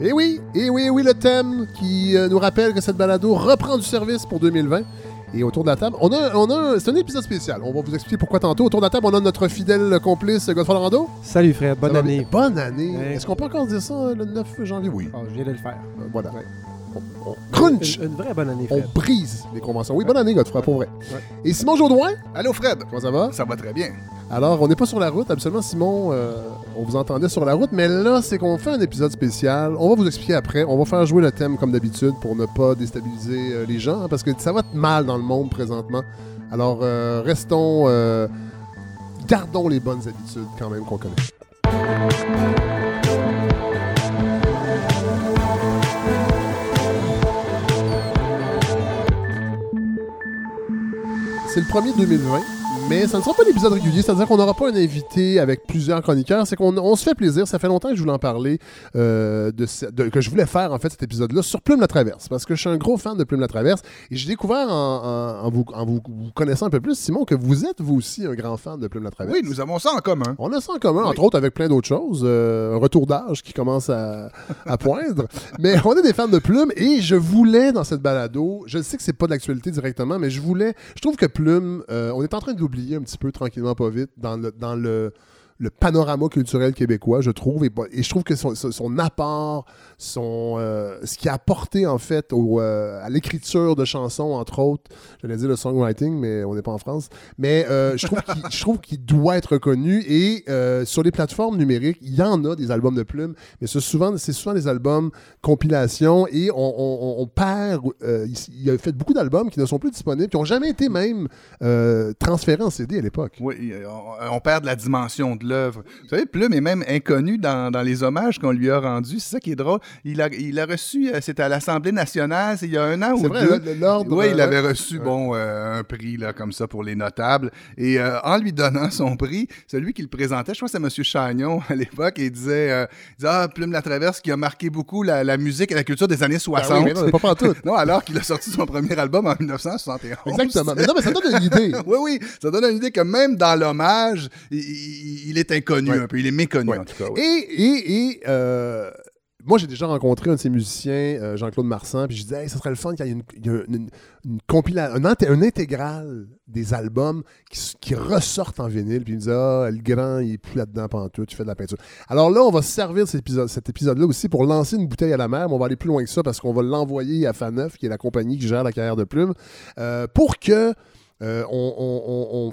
Et Eh oui, et oui, et oui, le thème qui euh, nous rappelle que cette balado reprend du service pour 2020. Et autour de la table, on a, on a, c'est un épisode spécial. On va vous expliquer pourquoi tantôt. Autour de la table, on a notre fidèle complice Godfrey Lorando. Salut Fred, bonne année. Bonne année. Ouais. Est-ce qu'on peut encore dire ça euh, le 9 janvier? Oui. Oh, je viens de le faire. Euh, voilà. Ouais. On, on crunch. Une, une vraie bonne année, On Fred. brise les conventions. Oui, bonne année, Godfrey, pour vrai. Ouais. Et Simon Jaudoin, Allô Fred, comment ça va? ça va très bien. Alors, on n'est pas sur la route. Absolument, Simon, euh, on vous entendait sur la route. Mais là, c'est qu'on fait un épisode spécial. On va vous expliquer après. On va faire jouer le thème comme d'habitude pour ne pas déstabiliser euh, les gens. hein, parce que ça va mal dans le monde présentement. Alors, euh, restons... euh, gardons les bonnes habitudes quand même qu'on connaît. Le premier 2020, mais ça ne sera pas l'épisode régulier, c'est-à-dire qu'on n'aura pas un invité avec plusieurs chroniqueurs. C'est qu'on on se fait plaisir. Ça fait longtemps que je voulais en parler, euh, de, de- que je voulais faire en fait cet épisode-là sur Plume la Traverse, parce que je suis un gros fan de Plume la Traverse et j'ai découvert en, en- en vous, en vous- vous connaissant un peu plus, Simon, que vous êtes vous aussi un grand fan de Plume la Traverse. Oui, nous avons ça en commun. On a ça en commun, Oui. entre autres avec plein d'autres choses. Euh, un retour d'âge qui commence à, à poindre. Mais on est des fans de Plume et je voulais dans cette balado, je sais que c'est pas d'actualité directement, mais je voulais. Je trouve que Plume, euh, on est en train de l'oublier un petit peu tranquillement, pas vite, dans le. Dans le le panorama culturel québécois, je trouve, et, et je trouve que son, son- son apport, euh, ce qui a apporté en fait euh, à l'écriture de chansons, entre autres, j'allais dire le songwriting, mais on n'est pas en France, mais euh, je trouve qu'il doit être reconnu et sur les plateformes numériques, il y en a des albums de plumes, mais c'est souvent, c'est souvent des albums compilations et on, perd. il, il a fait beaucoup d'albums qui ne sont plus disponibles, qui n'ont jamais été même transférés en CD à l'époque. Oui, on, on perd de la dimension de l'œuvre. Vous savez, Plume est même inconnu dans, dans les hommages qu'on lui a rendus. C'est ça qui est drôle. Il a, il a reçu, euh, c'était à l'Assemblée nationale, c'est il y a un an ou vrai, deux. l'ordre. Oui, il euh, avait reçu ouais. bon euh, un prix là comme ça pour les notables et euh, en lui donnant son prix, celui qui le présentait, je crois que c'est M. Chagnon à l'époque, il disait, euh, il disait, ah Plume la Traverse qui a marqué beaucoup la, la musique et la culture des années Ben 60. oui, mais non, pas partout. non, alors qu'il a sorti son premier album en 1971. Exactement. Mais non, mais ça donne une idée. Oui, oui, ça donne une idée que même dans l'hommage, il, est inconnu Ouais. un peu, il est méconnu Ouais. en tout cas. Et, et, et euh, moi, j'ai déjà rencontré un de ces musiciens, euh, Jean-Claude Marsan, puis je disais, hey, ça serait le fun qu'il y ait une, a une, une, compila- un, inté- un intégral des albums qui, ressortent en vinyle. Puis il me disait, ah, le grand, il est plus là-dedans pantoute, tu fais de la peinture. Alors là, on va se servir cet épisode- cet épisode-là aussi pour lancer une bouteille à la mer, mais on va aller plus loin que ça parce qu'on va l'envoyer à Faneuf, qui est la compagnie qui gère la carrière de Plume, euh, pour que euh, on, on- on- on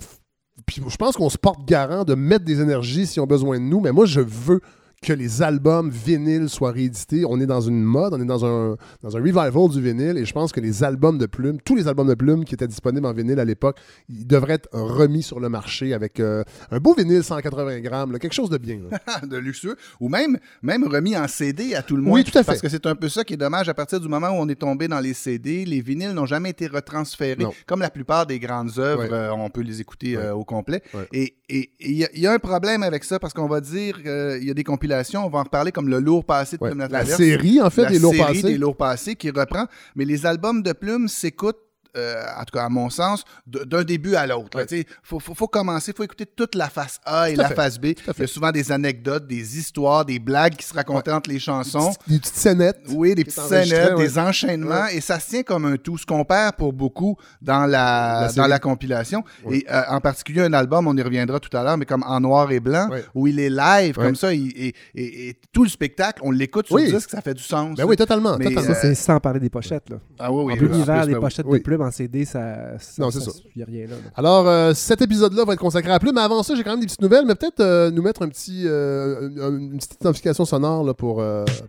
puis je pense qu'on se porte garant de mettre des énergies s'ils ont besoin de nous, mais moi, je veux que les albums vinyles soient réédités. On est dans une mode, on est dans un, dans un revival du vinyle, et je pense que les albums de Plume, tous les albums de Plume qui étaient disponibles en vinyle à l'époque, ils devraient être remis sur le marché avec euh, un beau vinyle 180 grammes, là, quelque chose de bien. de luxueux, ou même, même remis en CD à tout le monde. Oui, tout à fait. Parce que c'est un peu ça qui est dommage. À partir du moment où on est tombé dans les CD, les vinyles n'ont jamais été retransférés. Non. Comme la plupart des grandes œuvres, Ouais. euh, on peut les écouter Ouais. euh, au complet. Ouais. Et il y, y a un problème avec ça parce qu'on va dire qu'il y a des compilations, on va en reparler comme le lourd passé de Ouais. Plume la La série, en fait, la des lourds série passés. des lourds passés qui reprend. Mais les albums de Plume s'écoutent, euh, en tout cas à mon sens, d'un début à l'autre. Il faut, faut, faut commencer, il faut écouter toute la face A et la fait. face B. Il y fait. a souvent des anecdotes, des histoires, des blagues qui se racontaient entre les chansons. Des petites scénettes. Oui, des petites scénettes, ouais. des enchaînements, et ça se tient comme un tout, ce qu'on perd pour beaucoup dans la, La dans la compilation. Ouais. Et euh, en particulier un album, on y reviendra tout à l'heure, mais comme en noir et blanc, Ouais. où il est live, Ouais. comme ça, il- et, et- et tout le spectacle, on l'écoute sur Oui. disque, ça fait du sens. Ben oui, totalement. Mais, totalement. Ça, c'est sans parler des pochettes. Là. Ah oui, oui. En l'univers plus, des ben oui. pochettes Oui. de plumes en CD, ça. Non, c'est ça. Il rien là. Alors, euh, cet épisode-là va être consacré à plus, mais avant ça, j'ai quand même des petites nouvelles, mais peut-être euh, nous mettre un petit, euh, un- une petite identification sonore là, pour,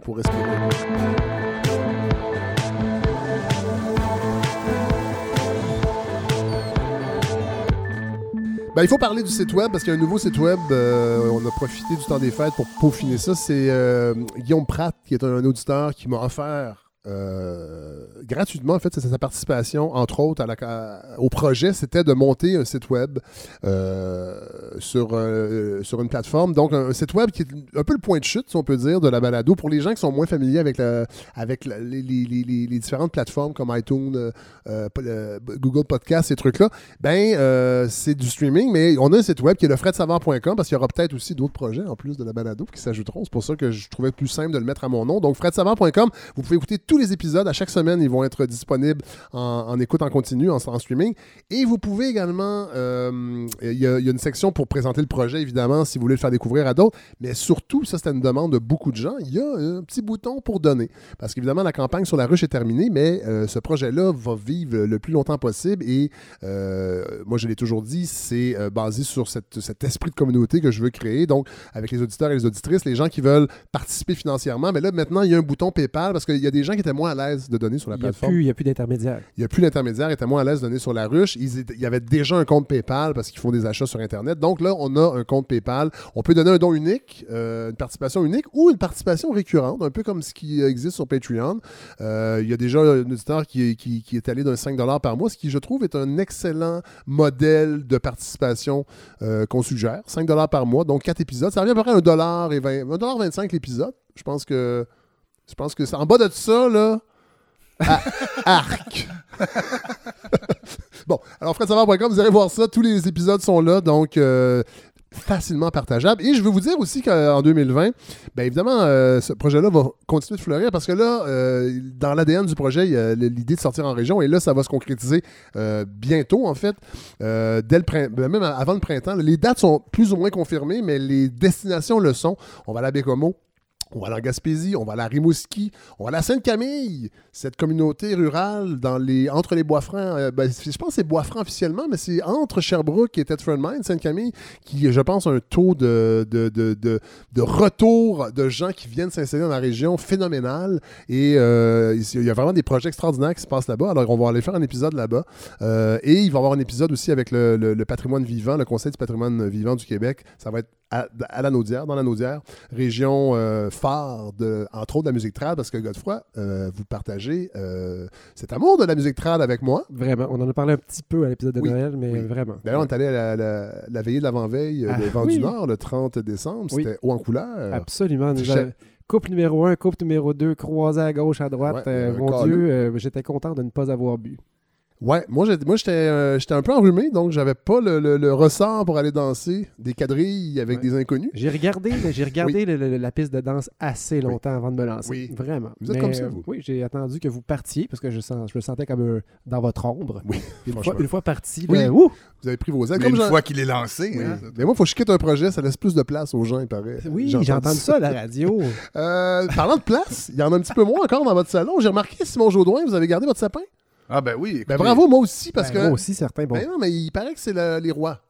pour respirer. Ben, il faut parler du site web parce qu'il y a un nouveau site web. euh, on a profité du temps des fêtes pour peaufiner ça. C'est euh, Guillaume Pratt, qui est un, auditeur, qui m'a offert euh, gratuitement, en fait, c'est sa participation, entre autres, à la- au projet, c'était de monter un site web euh, sur, euh, sur une plateforme. Donc, un, site web qui est un peu le point de chute, si on peut dire, de la balado. Pour les gens qui sont moins familiers avec, avec les, différentes plateformes comme iTunes, le- Google Podcast, ces trucs-là, ben, c'est du streaming, mais on a un site web qui est le fredsavard.com parce qu'il y aura peut-être aussi d'autres projets en plus de la balado qui s'ajouteront. C'est pour ça que je trouvais plus simple de le mettre à mon nom. Donc, fredsavard.com, vous pouvez écouter les épisodes. À chaque semaine, ils vont être disponibles en, écoute en continu, en, streaming. Et vous pouvez également, euh, il y, a une section pour présenter le projet, évidemment, si vous voulez le faire découvrir à d'autres. Mais surtout, ça, c'était une demande de beaucoup de gens. Il y a un petit bouton pour donner. Parce qu'évidemment, la campagne sur la ruche est terminée, mais euh, ce projet-là va vivre le plus longtemps possible. Et euh, moi, je l'ai toujours dit, c'est basé sur cet esprit de communauté que je veux créer. Donc, avec les auditeurs et les auditrices, les gens qui veulent participer financièrement. Mais là, maintenant, il y a un bouton PayPal parce qu'il y a des gens qui moins à l'aise de donner sur la Il n'y plateforme. plus, il y a plus d'intermédiaire. Il n'y a plus d'intermédiaire, ils étaient moins à l'aise de donner sur la ruche. Ils il y avait déjà un compte PayPal parce qu'ils font des achats sur Internet. Donc là, on a un compte PayPal. On peut donner un don unique, euh, une participation unique ou une participation récurrente, un peu comme ce qui existe sur Patreon. Euh, il y a déjà un auditeur qui, est- qui- qui est allé d'un 5 par mois, ce qui, je trouve, est un excellent modèle de participation euh, qu'on suggère. 5 par mois, donc 4 épisodes. Ça revient à peu près à 1 et 20, 1,25 l'épisode. Je pense que. Je pense que c'est en bas de ça, là. arc. bon, alors fredsavard.com, vous allez voir ça. Tous les épisodes sont là, donc euh, facilement partageable. Et je veux vous dire aussi qu'en 2020, bien évidemment, euh, ce projet-là va continuer de fleurir parce que là, euh, dans l'ADN du projet, il y a l'idée de sortir en région et là, ça va se concrétiser bientôt, en fait. Dès le prin- ben, même avant le printemps. Les dates sont plus ou moins confirmées, mais les destinations le sont. On va à la Bécomo. On va aller en Gaspésie, on va à Rimouski, on va à Sainte-Camille, cette communauté rurale entre les Bois-Francs. euh, ben, je pense que c'est Bois-Francs officiellement, mais c'est entre Sherbrooke et Thetford Mine, Sainte-Camille, qui, je pense, a un taux de, retour de gens qui viennent s'installer dans la région phénoménal. Et euh, il y a vraiment des projets extraordinaires qui se passent là-bas. Alors, on va aller faire un épisode là-bas. Euh, et il va y avoir un épisode aussi avec le, le- le patrimoine vivant, le Conseil du patrimoine vivant du Québec. Ça va être à, à la Naudière, dans la Naudière, région euh, phare, de, entre autres de la musique trad, parce que Godefroy, euh, vous partagez euh, cet amour de la musique trad avec moi. Vraiment. On en a parlé un petit peu à l'épisode de Oui, Noël, mais oui. vraiment. D'ailleurs, on est allé à la, la- la veillée de l'avant-veille Ah, des Vents oui. du Nord, le 30 décembre. C'était haut en couleur. Absolument. Nous Je- avons- Couple numéro 1, couple numéro 2, croisé à gauche, à droite. Ouais, mon. Dieu, j'étais content de ne pas avoir bu. Ouais, moi, j'ai- moi j'étais euh, j'étais un peu enrhumé, donc j'avais pas le, le- le ressort pour aller danser des quadrilles avec Ouais. des inconnus. J'ai regardé, j'ai regardé le- le- la piste de danse assez longtemps avant de me lancer. Oui. Vraiment. Vous êtes Mais, comme ça, euh, vous. Oui, j'ai attendu que vous partiez parce que je, sens, je me sentais comme un- dans votre ombre. Oui, Une fois, une fois parti, Oui. là, ouh! Vous avez pris vos ailes. Mais Comme une fois qu'il est lancé, Oui. hein, Mais moi, il faut que je quitte un projet, ça laisse plus de place aux gens, il paraît. Oui, j'ai entendu ça à la radio. Euh, parlant de place, il y en a un petit peu moins encore dans votre salon. J'ai remarqué, Simon Jaudoin, vous avez gardé votre sapin? Ah ben oui. Ben écoutez, bravo, moi aussi, parce Ben, que. Moi aussi, certains. Bon, Ben non, mais il paraît que c'est le- les rois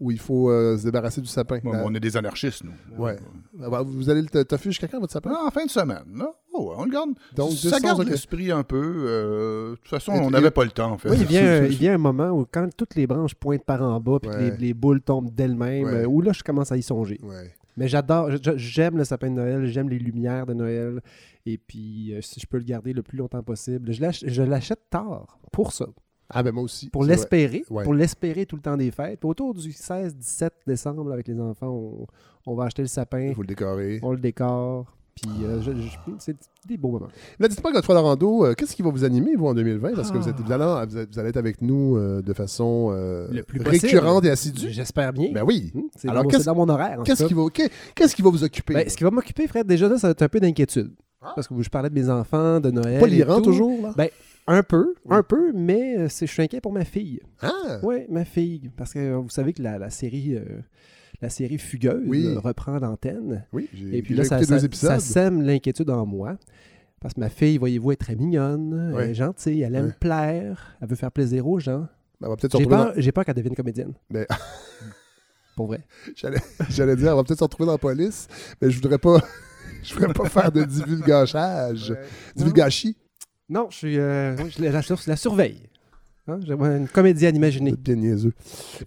où il faut euh, se débarrasser du sapin. bon, on est des anarchistes, nous. Ouais. Ah bah, vous allez le toffer jusqu'à quand, votre sapin? Ah, en fin de semaine, là. Oh, on le garde. Donc, ça 200, garde l'esprit un peu. euh, de toute façon, Et- on et- n'avait pas le temps, en fait. Oui, il vient, c'est- il vient un moment où quand toutes les branches pointent par en bas puis que Ouais. les, les boules tombent d'elles-mêmes, Ouais. euh, où là, je commence à y songer. Ouais. Mais j'adore, j'aime le sapin de Noël, j'aime les lumières de Noël. Et puis, euh, si je peux le garder le plus longtemps possible, je l'ach- je l'achète tard pour ça. Ah, ben moi aussi. Pour l'espérer, Ouais. pour l'espérer tout le temps des fêtes. Puis autour du 16-17 décembre, avec les enfants, on, on va acheter le sapin, Il faut le décorer. on le décore. Puis euh, je- je- c'est des beaux moments. Là, dites-moi, Godefroy Lorando, euh, qu'est-ce qui va vous animer, vous, en 2020? Parce que vous, êtes, Ah. vous, allez, vous êtes- vous allez être avec nous euh, de façon euh, Le plus récurrente possible. et assidue. J'espère bien. Ben oui. Hum, C'est Alors, dans, qu'est-ce- c'est dans mon horaire. en Qu'est-ce qui, va, qu'est- qu'est-ce qui va vous occuper? Ben, ce qui va m'occuper, Fred, déjà là, ça va être un peu d'inquiétude. Ah. Parce que je parlais de mes enfants, de Noël. pas toujours, là? Ben, Un peu, Oui. un peu, mais euh, c'est- je suis inquiet pour ma fille. ah! Oui, ma fille. Parce que euh, vous savez que la, la série, euh, la série Fugueuse Oui. reprend l'antenne. Oui, j'ai Et puis là, ça, ça- épisodes. ça sème l'inquiétude en moi. Parce que ma fille, voyez-vous, est très mignonne, Ouais. elle est gentille, elle aime Ouais. plaire, elle veut faire plaisir aux gens. Ben, J'ai peur, qu'elle devienne comédienne. Ben- Pour vrai. J'allais, dire, on va peut-être se retrouver dans la police, mais je voudrais pas... je voudrais pas faire de divulgachage. Divulgachi. Non, je suis, euh, je la, la sur- la surveille. Hein, J'aimerais une comédienne imaginée. Bien niaiseux.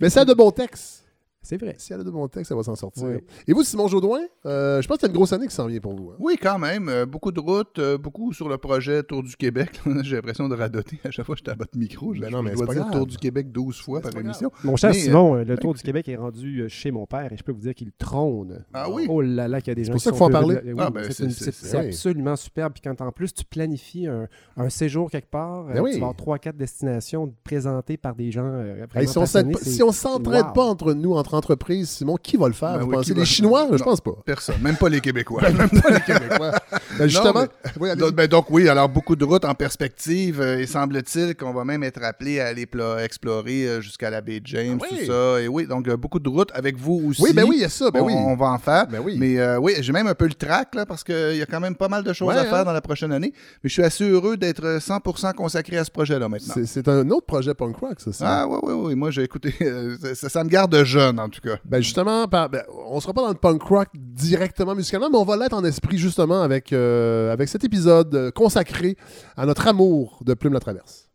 Mais c'est de bons textes. C'est vrai. Si elle a de bons textes, elle va s'en sortir. Oui. Et vous, Simon Jaudoin, euh, je pense qu'il y a une grosse année qui s'en vient pour vous. hein. Oui, quand même. euh, beaucoup de routes, euh, beaucoup sur le projet Tour du Québec. J'ai l'impression de radoter à chaque fois que j'étais à votre micro. Je, Ben non, mais je c'est dois pas dire grave. Tour du Québec 12 fois Ben, par c'est émission. Mon cher Mais, Simon, euh, le ben, Tour du Québec est rendu chez mon père et je peux vous dire qu'il trône. Ah oui? Oh là là, qu'il y a des gens pour qui ça qu'il faut en parler. oui, Ah, ben, c'est c'est- c'est- c'est c'est- c'est absolument superbe. Puis quand en plus tu planifies un, un séjour quelque part, euh, Ben oui. tu vas avoir trois, quatre destinations présentées par des gens Hey, si on c'est- on s'entraide pas entre nous, entre entreprises, Simon, qui va le faire? Ben vous oui, pensez qui va les le Chinois? Je pense pas. Personne, même pas les Québécois. Même pas les Québécois. Ben, justement, oui. Donc, ben, donc oui, alors beaucoup de routes en perspective euh, et semble-t-il qu'on va même être appelé à aller explorer euh, jusqu'à la baie James, Ah oui. tout ça. Et oui, donc euh, beaucoup de routes avec vous aussi. oui, ben oui, il y a ça. Ben on, oui. on va en faire. Ben oui. Mais euh, oui, j'ai même un peu le trac là, parce qu'il y a quand même pas mal de choses Ouais, à faire hein? dans la prochaine année. Mais je suis assez heureux d'être 100% consacré à ce projet-là maintenant. C'est- un autre projet punk rock, ça. Ah oui, oui, oui. Moi, j'ai écouté. ça, ça me garde jeune, en tout cas. Ben justement, par- ben, on sera pas dans le punk rock directement musicalement, mais on va l'être en esprit justement avec, euh, avec cet épisode consacré à notre amour de Plume la Traverse.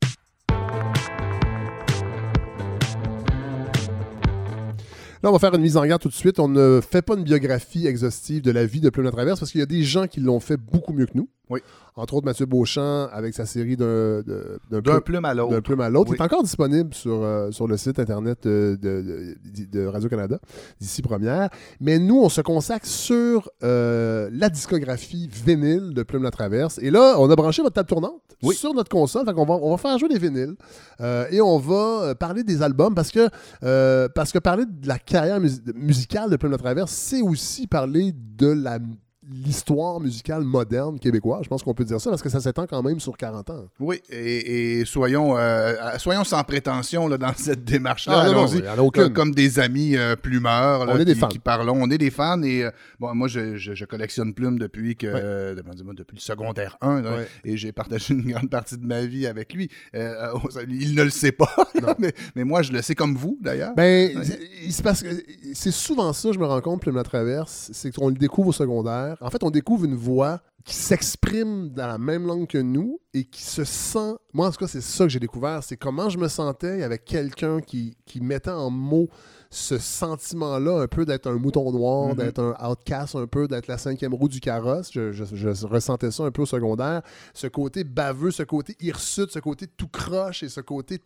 Là, on va faire une mise en garde tout de suite. On ne fait pas une biographie exhaustive de la vie de Plume la Traverse parce qu'il y a des gens qui l'ont fait beaucoup mieux que nous. Oui. Entre autres, Mathieu Beauchamp avec sa série d'un de, d'un D'un plume- plume à d'un l'autre. plume à l'autre. Oui. Est encore disponible sur, euh, sur le site internet euh, de, de- de Radio-Canada, d'ici première. Mais nous, on se consacre sur euh, la discographie vinyle de Plume la Traverse. Et là, on a branché votre table tournante Oui. sur notre console. Fait qu'on va, on va faire jouer des vinyles. Euh, et on va parler des albums parce que, parce que parler de la carrière mus- musicale de Plume la Traverse, c'est aussi parler de la l'histoire musicale moderne québécoise. Je pense qu'on peut dire ça parce que ça s'étend quand même sur 40 ans. Oui, et, et soyons, euh, soyons sans prétention là, dans cette démarche-là. Ah, Allons-y. Comme, comme des amis euh, plumeurs là, On est des qui, fans. qui parlons. On est des fans. Et euh, bon, moi, je, je- je collectionne plumes depuis que depuis le secondaire 1. là, Ouais. Et j'ai partagé une grande partie de ma vie avec lui. Euh, il ne le sait pas, mais, mais moi, je le sais comme vous, d'ailleurs. Ben, Ouais. c'est souvent ça, je me rends compte, Plume la Traverse, c'est qu'on le découvre au secondaire. En fait, on découvre une voix qui s'exprime dans la même langue que nous et qui se sent. Moi, en tout cas, c'est ça que j'ai découvert. C'est comment je me sentais avec quelqu'un qui, qui mettait en mots ce sentiment-là, un peu d'être un mouton noir, Mhm. d'être un outcast, un peu d'être la cinquième roue du carrosse. Je, je- je ressentais ça un peu au secondaire. Ce côté baveux, ce côté hirsute, ce côté tout croche et ce côté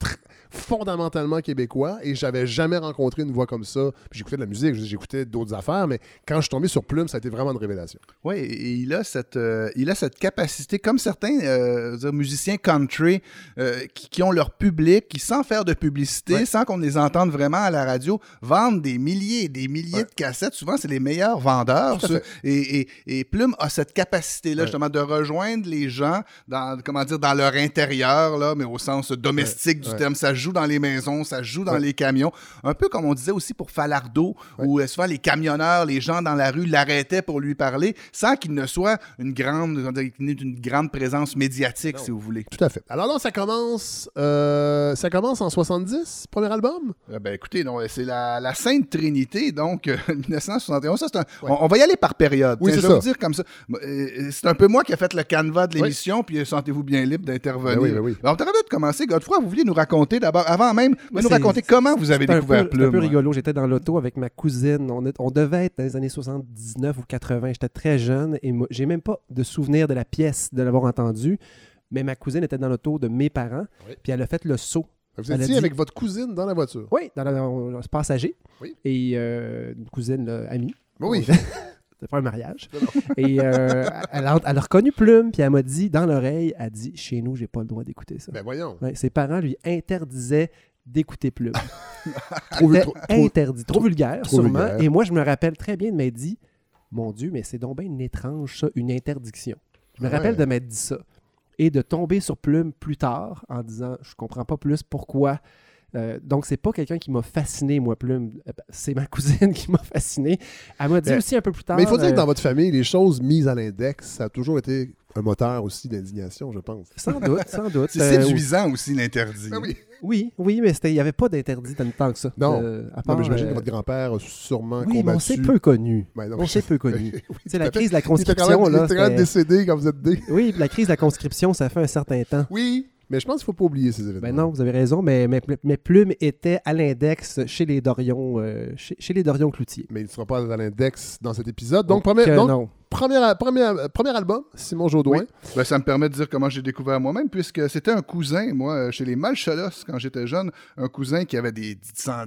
fondamentalement québécois. Et j'avais jamais rencontré une voix comme ça. Puis j'écoutais de la musique, j'écoutais d'autres affaires, mais quand je suis tombé sur Plume, ça a été vraiment une révélation. Oui, et il a cette, euh, il a cette capacité, comme certains euh, musiciens country euh, qui, qui ont leur public, qui sans faire de publicité, Ouais. sans qu'on les entende vraiment à la radio, vendent des milliers et des milliers Ouais. de cassettes. Souvent, c'est les meilleurs vendeurs. Ça. Et, et, et Plume a cette capacité-là, Ouais. justement, de rejoindre les gens dans, comment dire, dans leur intérieur, là, mais au sens domestique du terme. Ça joue dans les maisons, ça joue dans les camions. Un peu comme on disait aussi pour Falardeau, où souvent les camionneurs, les gens dans la rue l'arrêtaient pour lui parler, sans qu'il ne soit une grande, qu'il n'ait une grande présence médiatique, Non. si vous voulez. Tout à fait. Alors là, ça commence, euh, ça commence en 70, premier album? Euh, ben écoutez, non, c'est la, la Sainte Trinité, donc euh, 1971. Ça, c'est un- Ouais. on, on va y aller par période. Oui, c'est ça. vous dire comme ça. Euh, C'est un peu moi qui a fait le canevas de Oui. l'émission, puis euh, sentez-vous bien libre d'intervenir. Ben oui, ben oui. Alors, on de commencer. Godefroy, vous vouliez nous raconter d'abord, avant même, vous nous raconter comment vous avez découvert peu- c'est un peu Plume. rigolo. J'étais dans l'auto avec ma cousine. On, est- on devait être dans les années 79 ou 80. J'étais très jeune et j'ai même pas de souvenir de la pièce, de l'avoir entendu. Mais ma cousine était dans l'auto de mes parents. Oui. Puis elle a fait le saut. Vous étiez dit- avec votre cousine dans la voiture. Oui, dans le passager. Oui. Et euh, une cousine là, amie. Oui. C'était pas un mariage. Et euh, elle, a, elle a reconnu Plume, puis elle m'a dit, dans l'oreille, elle dit Chez nous, j'ai pas le droit d'écouter ça. Ben voyons. Ouais, ses parents lui interdisaient d'écouter Plume. Trop, interdit, trop, vulgaire, sûrement. vulgaire. Et moi, je me rappelle très bien de dit Mon Dieu, mais c'est donc bien une étrange, ça, une interdiction. Je me Ah rappelle de m'être dit ça. Et de tomber sur Plume plus tard en disant Je comprends pas plus pourquoi. Euh, donc, c'est pas quelqu'un qui m'a fasciné, moi, Plume. Euh, C'est ma cousine qui m'a fasciné. Elle m'a dit Mais- aussi un peu plus tard. Mais il faut dire que euh, dans votre famille, les choses mises à l'index, ça a toujours été un moteur aussi d'indignation, je pense. Sans doute, sans doute. C'est Euh, séduisant aussi, l'interdit. Ben oui. oui, oui, mais il n'y avait pas d'interdit tant que ça. Non. Euh, à Non, part, mais j'imagine euh, que votre grand-père a sûrement Oui, mais on s'est peu connu. Ben non, On s'est peu connu. Oui, sais, la crise de la Il était quand conscription, même, il là. était quand même décédé quand vous êtes né. Oui, la crise de la conscription, ça fait un certain temps. Oui, Mais je pense qu'il ne faut pas oublier ces événements. Ben non, vous avez raison, mais mes, mes plumes étaient à l'index chez les Dorion, euh, chez, chez les Dorion Cloutier. Mais il ne sera pas à l'index dans cet épisode. Donc, premier, Que donc, non. Premier, premier, premier album, Simon Jaudoin. Oui. Ben, ça me permet de dire comment j'ai découvert moi-même, puisque c'était un cousin, moi, euh, chez les Malcholos, quand j'étais jeune, un cousin qui avait des,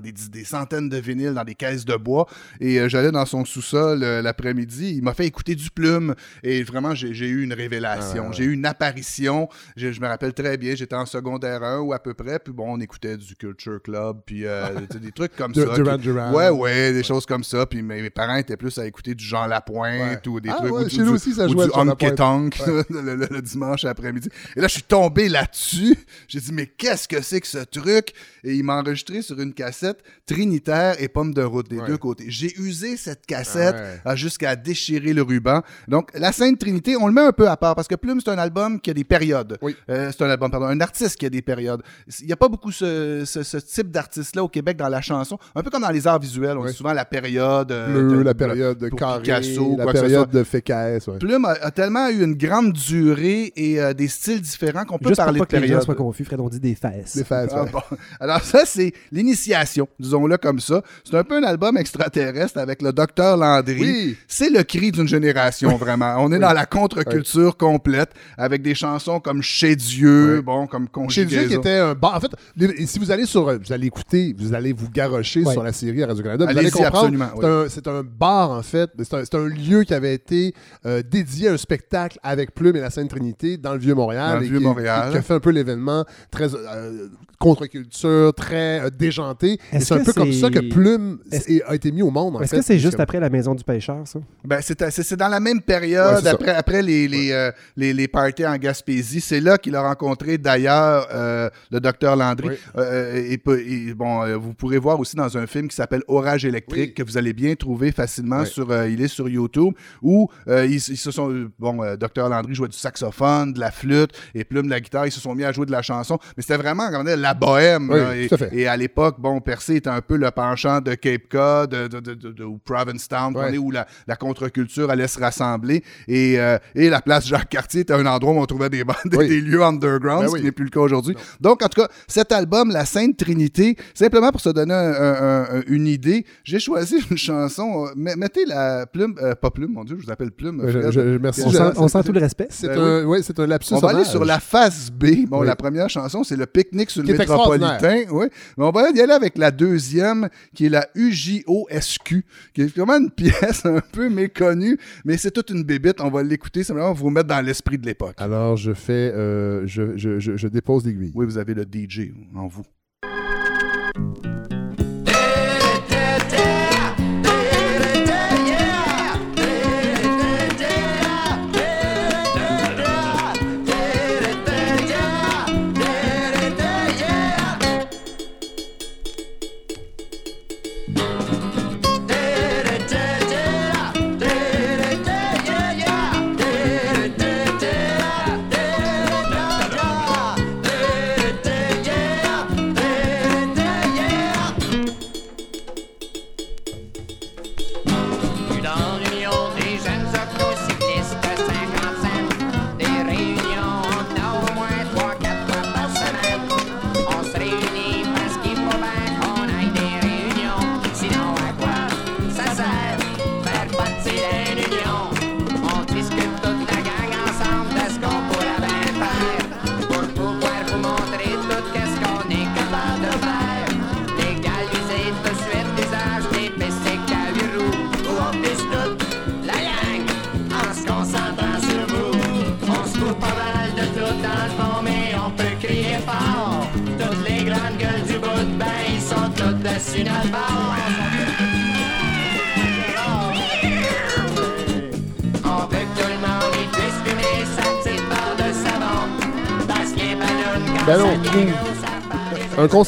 des, des centaines de vinyles dans des caisses de bois, et euh, j'allais dans son sous-sol euh, l'après-midi, il m'a fait écouter du plume, et vraiment, j'ai eu une révélation, Ah j'ai eu une apparition, je, je me rappelle très bien, j'étais en secondaire 1 ou à peu près, puis bon, on écoutait du Culture Club, puis euh, des trucs comme Du- ça. Duran qui- Duran. Ouais, ouais, des choses comme ça, puis mes, mes parents étaient plus à écouter du Jean Lapointe, ou des Ah trucs, ouais, ou chez nous aussi, ça ou jouait du Honky. Tonk le, le- le dimanche après-midi. Et là, je suis tombé là-dessus. J'ai dit, mais qu'est-ce que c'est que ce truc? Et il m'a enregistré sur une cassette Trinitaire et Pomme de route des Ouais. deux côtés. J'ai usé cette cassette Ah ouais. euh, jusqu'à déchirer le ruban. Donc, la Sainte Trinité, on le met un peu à part parce que Plume, c'est un album qui a des périodes. Oui. Euh, c'est un album, pardon, un artiste qui a des périodes. Il n'y a pas beaucoup ce, ce- ce type d'artiste-là au Québec dans la chanson. Un peu comme dans les arts visuels, on dit souvent la période. euh, Bleu, de- la de- période de carré, Picasso, la période de fécaisse. ouais. Plume a, a tellement eu une grande durée et euh, des styles différents qu'on peut Juste pour parler pas de que les gens soient confus, Fred, on dit des fesses. Des fesses, Ah, ouais. bon. Alors ça, c'est l'initiation, disons-le comme ça. C'est un peu un album extraterrestre avec le docteur Landry. Oui. C'est le cri d'une génération, vraiment. On est dans la contre-culture complète avec des chansons comme Chez Dieu, Oui. bon, comme Chez Dieu qui était un bar. En fait, les- si vous allez sur, vous allez écouter, vous allez vous garrocher Ouais. sur la série à Radio-Canada, vous allez Allez-y, comprendre. absolument, C'est un, bar, en fait. C'est un, c'est un lieu qui avait été euh, dédié à un spectacle avec Plume et la Sainte Trinité dans le Vieux-Montréal. Dans le et qui- Vieux-Montréal. Qui, qui a fait un peu l'événement très euh, contre-culture, très euh, déjanté. Et Est-ce c'est un peu comme ça que Plume a été mis au monde, en Est-ce fait. que c'est juste Comme- après la maison du pêcheur, ça? Ben, c'est, c'est- c'est dans la même période, après, après les, les, euh, les, les parties en Gaspésie. C'est là qu'il a rencontré d'ailleurs euh, le docteur Landry. Oui. Euh, et, peut- et, bon, vous pourrez voir aussi dans un film qui s'appelle Orage électrique, Oui. que vous allez bien trouver facilement. Oui. sur euh, Il est sur YouTube, où euh, ils, ils se sont. euh, Bon, euh, docteur Landry jouait du saxophone, de la flûte, et Plume de la guitare. Ils se sont mis à jouer de la chanson. Mais c'était vraiment dire, la bohème. Oui, là. et, à et à l'époque, bon, Percé était un peu le penchant de Cape Cod, de, de, de, Provincetown, où la, la contre-culture allait se rassembler. Et, euh, et la place Jacques-Cartier était un endroit où on trouvait des, bandes- Oui. des lieux underground, Ben ce qui n'est plus le cas aujourd'hui. Donc, en tout cas, cet album, La Sainte Trinité, simplement pour se donner un- un- un- une idée, j'ai choisi une chanson. met- mettez la plume, euh, pas plume, mon Dieu, je vous appelle plume. Je- Fred. je- merci. On sent, on c'est- sent tout le respect. C'est Ben un, ouais, c'est un lapsus On va aller sur la face B. Bon, Oui. la première chanson, c'est le pique-nique sur Qui le métropolitain. Oui. Mais on va y aller avec la deuxième, qui est la UJOSQ, qui est vraiment une pièce un peu méconnue, mais c'est toute une bébite. On va l'écouter, simplement pour vous mettre dans l'esprit de l'époque. Alors, je fais, euh, je, je, je, je dépose l'aiguille. Oui, vous avez le DJ en vous.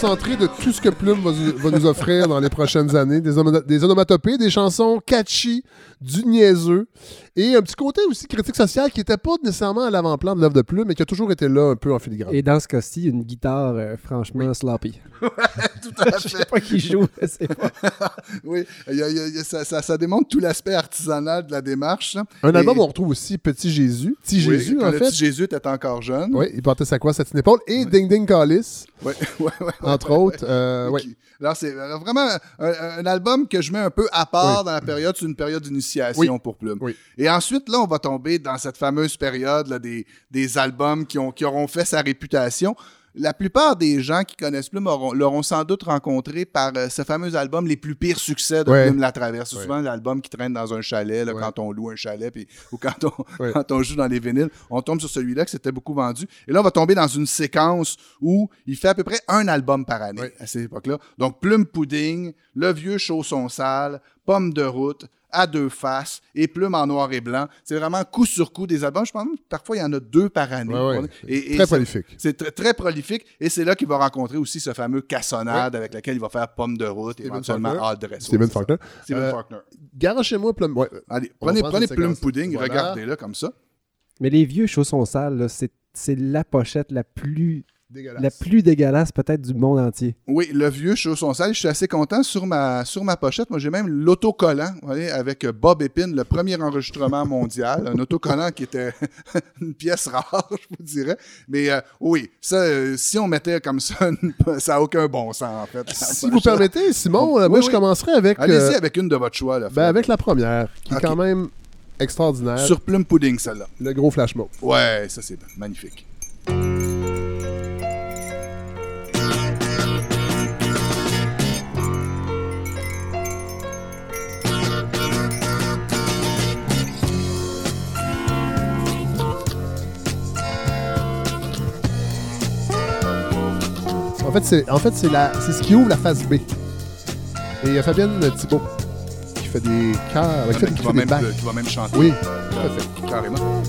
100 de tout ce que Plume va, nous offrir dans les prochaines années. Des, des, onomatopées, des chansons catchy, du niaiseux. Et un petit côté aussi critique sociale qui n'était pas nécessairement à l'avant-plan de l'œuvre de Plume, mais qui a toujours été là un peu en filigrane. Et dans ce cas-ci, une guitare euh, franchement sloppy. tout à fait. Je sais pas qui joue, c'est pas. oui, ça, ça, démontre tout l'aspect artisanal de la démarche. Hein. Un Et... album, on retrouve aussi Petit Jésus. Petit Jésus, en fait. Petit Jésus était encore jeune. Oui, il portait sa croix à une épaule. Et. Ding Ding Callis. Oui, oui, oui. Entre autres autres. Euh, ouais. Alors, c'est vraiment un, un album que je mets un peu à part dans la période, c'est une période d'initiation pour Plume. Oui. Et ensuite, là, on va tomber dans cette fameuse période là, des, des albums qui, ont, qui auront fait sa réputation. La plupart des gens qui connaissent Plume auront- l'auront sans doute rencontré par euh, ce fameux album Les plus pires succès de Ouais. Plume la Traverse. C'est Ouais. souvent l'album qui traîne dans un chalet là, Ouais. quand on loue un chalet puis, ou quand on, Ouais. quand on joue dans les vinyles. On tombe sur celui-là que c'était beaucoup vendu. Et là, on va tomber dans une séquence où il fait à peu près un album par année à cette époque-là. Donc, Plume Pudding, Le Vieux Chausson Sale, Pomme de route, À deux faces et Plume en noir et blanc. C'est vraiment coup sur coup des albums. Je pense que parfois, il y en a deux par année. Ouais, ouais. Et- et Très prolifique. c'est tr- très prolifique et c'est là qu'il va rencontrer aussi ce fameux cassonade avec lequel il va faire Pomme de route et Steven éventuellement Faulkner. Hard Dress. Steven Ouais, c'est ça. Faulkner. Steven Euh, Faulkner. Garochez-moi Plume. Ouais. Allez, prenez, prenez Plume. Pudding, Voilà. regardez-le comme ça. Mais les vieux chaussons sales, c'est la pochette la plus, La plus dégueulasse peut-être du monde entier. Oui, le vieux chausson sale. Je suis assez content. Sur ma, sur ma pochette, moi, j'ai même l'autocollant voyez, avec euh, Bob Epine, le premier enregistrement mondial. Un autocollant qui était une pièce rare, je vous dirais. Mais euh, oui, ça, euh, si on mettait comme ça, ça n'a aucun bon sens, en fait. Si vous permettez, Simon, euh, moi, oui. je commencerai avec, Allez-y avec une de votre choix. Là, ben, avec la première, qui est quand même extraordinaire. Sur Plume Pudding, celle-là. Le gros flash mode. Ouais, ça, c'est magnifique. En fait, c'est en fait, c'est la- c'est ce qui ouvre la phase B. Et il y a Fabienne Thibault qui fait des chœurs, qui qui qui, fait va des même, bacs. qui va même chanter. Oui, tout à fait. Carrément.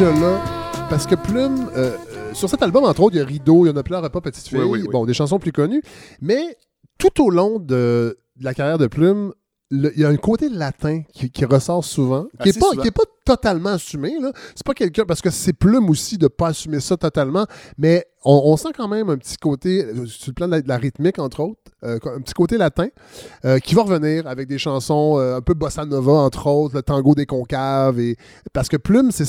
Là, parce que Plume, euh, euh, sur cet album, entre autres, il y a Rideau, il y en a plein, pas Petite Fille, Oui, oui, oui. bon, des chansons plus connues, mais tout au long de, de la carrière de Plume, il y a un côté latin qui, qui ressort souvent, qui n'est pas, pas totalement assumé. C'est pas quelqu'un, parce que c'est Plume aussi de pas assumer ça totalement, mais on, on sent quand même un petit côté, euh, sur le plan de la, de la rythmique, entre autres, euh, un petit côté latin, euh, qui va revenir avec des chansons euh, un peu bossa nova, entre autres, le tango des concaves. Et... Parce que Plume, c'est,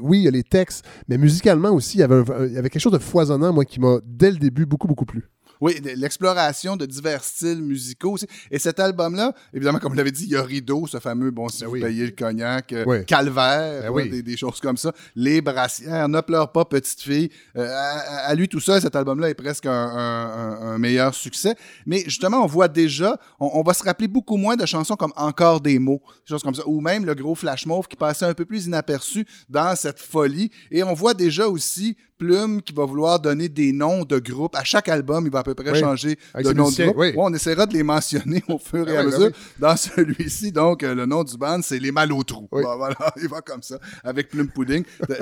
oui, il y a les textes, mais musicalement aussi, il y avait, un- il y avait quelque chose de foisonnant, moi, qui m'a, dès le début, beaucoup, beaucoup plu. Oui, l'exploration de divers styles musicaux aussi. Et cet album-là, évidemment, comme vous l'avez dit, il y a Rideau, ce fameux, bon, si Ben vous oui. payez le cognac, euh, Oui. Calvaire, Ben ouais, oui. des, des choses comme ça. Les brassières, Ne pleure pas, petite fille. Euh, à, à lui tout seul, cet album-là est presque un, un- un- un meilleur succès. Mais justement, on voit déjà, on, on va se rappeler beaucoup moins de chansons comme Encore des mots, des choses comme ça, ou même le gros Flash Mauve qui passait un peu plus inaperçu dans cette folie. Et on voit déjà aussi Plume qui va vouloir donner des noms de groupes. À chaque album, il va à peu près Oui. changer Avec de nom de groupe. oui. Ouais, on essaiera de les mentionner au fur et Ah à oui, ben mesure. Dans celui-ci, donc, euh, le nom du band, c'est Les Mal au Trou. Oui. Bon, voilà, il va comme ça, avec Plume Pudding. Euh,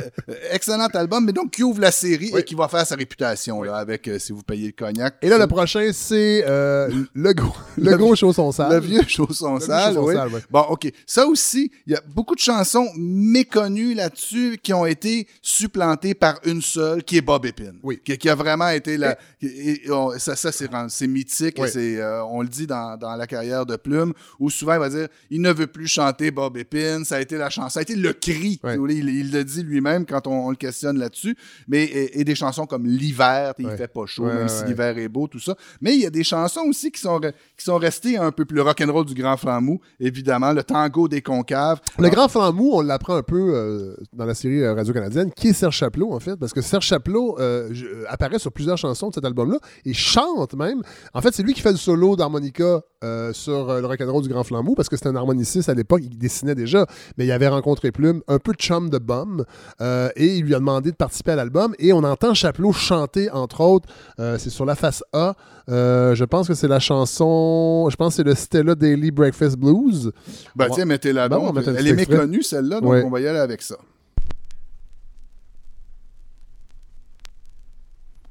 excellent album, mais donc qui ouvre la série et qui va faire sa réputation, là, avec euh, Si vous payez le cognac. Et là, le prochain, c'est euh, le gros, le gros chausson sale. Le vieux chausson sale, oui. sale. Bon, OK. Ça aussi, il y a beaucoup de chansons méconnues là-dessus qui ont été supplantées par une seule, qui est Bob Epine. Oui. Qui, qui a vraiment été la. et- et on- ça, ça c'est mythique. Oui. euh, on le dit dans, dans la carrière de Plume, où souvent il va dire il ne veut plus chanter Bob Epine. Ça a été la chanson. Ça a été le cri. Il, il le dit lui-même quand on, on le questionne là-dessus. Mais et, et des chansons comme L'hiver, il fait pas chaud, même si l'hiver est beau, tout ça. Mais il y a des chansons aussi qui sont, qui sont restées un peu plus rock'n'roll du Grand Flamou, évidemment. Le tango des concaves. Le grand flambeau, on l'apprend un peu euh, dans la série euh, radio-canadienne, qui est Serge Chapelot, en fait, parce que Serge Serge Chaplot euh, euh, apparaît sur plusieurs chansons de cet album-là et chante même. En fait, c'est lui qui fait le solo d'harmonica euh, sur le rock'n'roll du Grand Flambeau parce que c'était un harmoniciste à l'époque, il dessinait déjà, mais il avait rencontré Plume, un peu chum de bum, euh, et il lui a demandé de participer à l'album. Et on entend Chaplot chanter, entre autres, c'est sur la face A. je pense que c'est la chanson, je pense que c'est le Stella Daily Breakfast Blues. Ben, tiens, mettez-la Ben, donc. Elle est méconnue, celle-là, donc Ouais. on va y aller avec ça.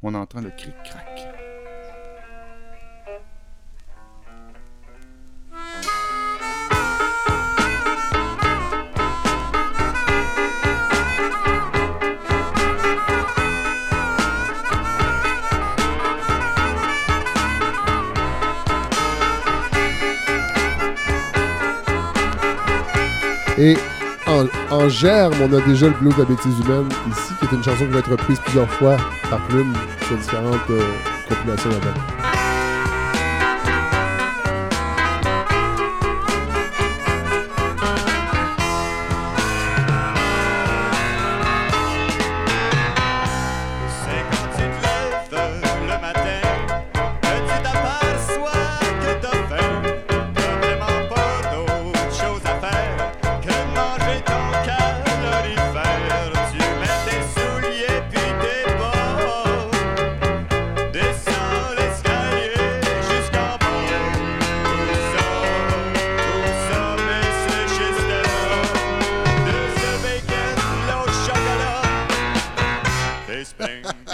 On entend le cric-crac. Et en, germe, on a déjà le blues de la bêtise humaine ici, qui est une chanson qui va être reprise plusieurs fois par Plume sur différentes euh, compilations d'albums.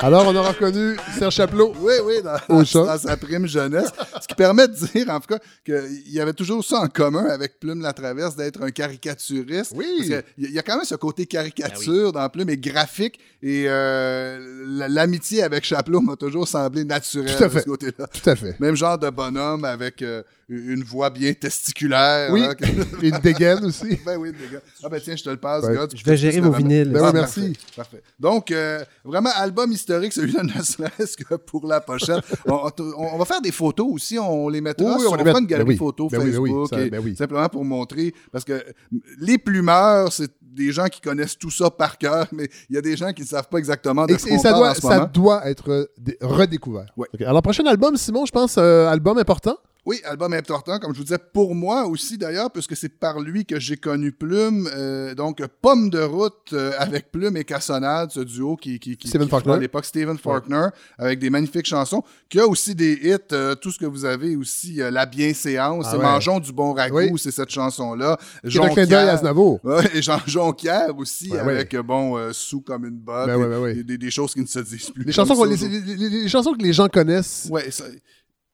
Alors, on a reconnu Serge Chaplot. Oui, oui, dans, sa prime jeunesse. Ce qui permet de dire, en tout cas, qu'il y avait toujours ça en commun avec Plume la Traverse, d'être un caricaturiste. Oui. Parce il y a quand même ce côté caricature dans Plume et graphique. Et euh, l'amitié avec Chaplot m'a toujours semblé naturelle Tout à de fait. ce côté-là. Tout à fait. Même genre de bonhomme avec euh, une voix bien testiculaire. Oui, hein, que- et une dégaine aussi. ben oui, les gars. Ah ben tiens, je te le passe, Ouais. Je vais gérer vos vinyles. Ben oui, Ah, merci. Parfait, parfait. Donc, euh, vraiment, album historique, celui-là, ne serait-ce que pour la pochette. on, on- on va faire des photos aussi, on les mettra. Oui, on les met- une galerie ben oui. photo Ben oui, ben oui, Facebook, ça, ben oui. simplement pour montrer, parce que les plumeurs, c'est des gens qui connaissent tout ça par cœur, mais il y a des gens qui ne savent pas exactement de Et, ce et qu'on ça, doit, en ce ça moment. doit être euh, dé- redécouvert. Ouais. Alors, prochain album, Simon, je pense, euh, album important. Oui, album important, comme je vous disais, pour moi aussi d'ailleurs, puisque c'est par lui que j'ai connu Plume. euh, donc, Pomme de route euh, avec Plume et Cassonade, ce duo qui, qui, qui, Stephen à l'époque Stephen Faulkner, avec des magnifiques chansons, qui a aussi des hits, euh, tout ce que vous avez aussi, euh, La Bienséance, Ah ouais. Mangeons du bon ragoût, Oui. c'est cette chanson-là. Ouais, et Jean Jonquière aussi, Ouais, avec, bon, euh, Sous comme une botte, Ben et- ben des, des choses qui ne se disent plus. Les chansons, les- les- les chansons que les gens connaissent. Ouais, ça-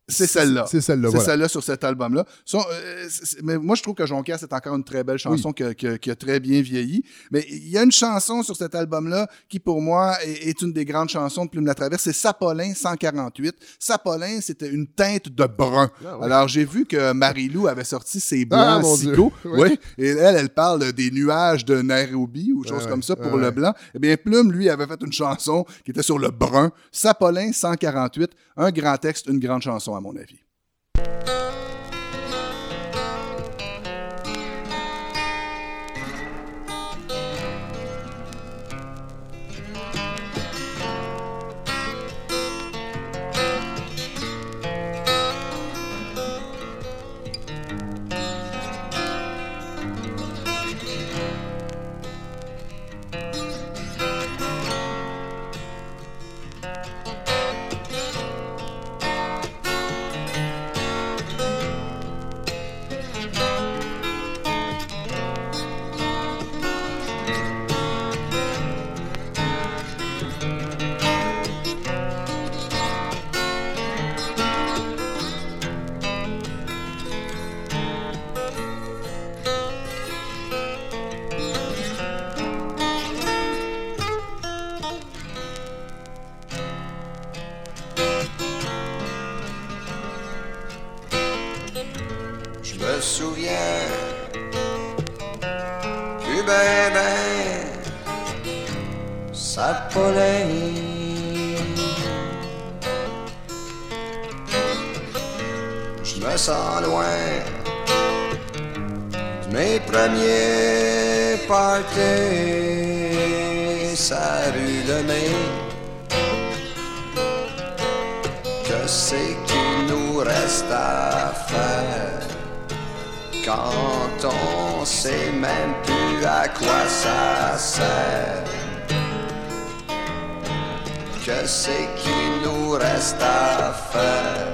c'est celle-là. C'est celle-là, C'est voilà. celle-là sur cet album-là. Euh, mais moi, je trouve que Jonquière, c'est encore une très belle chanson qui, a- qui très bien vieilli. Mais il y a une chanson sur cet album-là qui, pour moi, est, est une des grandes chansons de Plume la Traverse. C'est Sapolin 148. Sapolin, c'était une teinte de brun. Alors, j'ai vu que Marie-Lou avait sorti ses blancs Ah. Oui. Et elle, elle parle des nuages de Nairobi ou choses ouais, comme ça pour ouais, le blanc. Eh bien, Plume, lui, avait fait une chanson qui était sur le brun. Sapolin 148. Un grand texte, une grande chanson, à mon avis. les premiers parties, sa rue de. Que c'est qu'il nous reste à faire quand on sait même plus à quoi ça sert? Que c'est qu'il nous reste à faire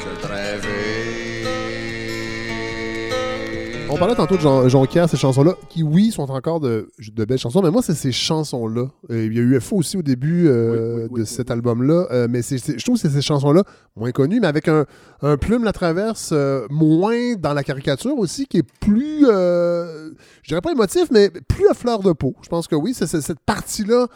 que de rêver? On parlait tantôt de Jean, ces chansons-là, qui, oui, sont encore de, de belles chansons, mais moi, c'est ces chansons-là. Euh, Il y a eu UFO aussi au début euh, Oui, oui, oui, de cet album-là, euh, mais je trouve que c'est ces chansons-là moins connues, mais avec un, un plume la traverse euh, moins dans la caricature aussi, qui est plus, je dirais pas émotif, mais plus à fleur de peau. Je pense que oui, c'est cette partie-là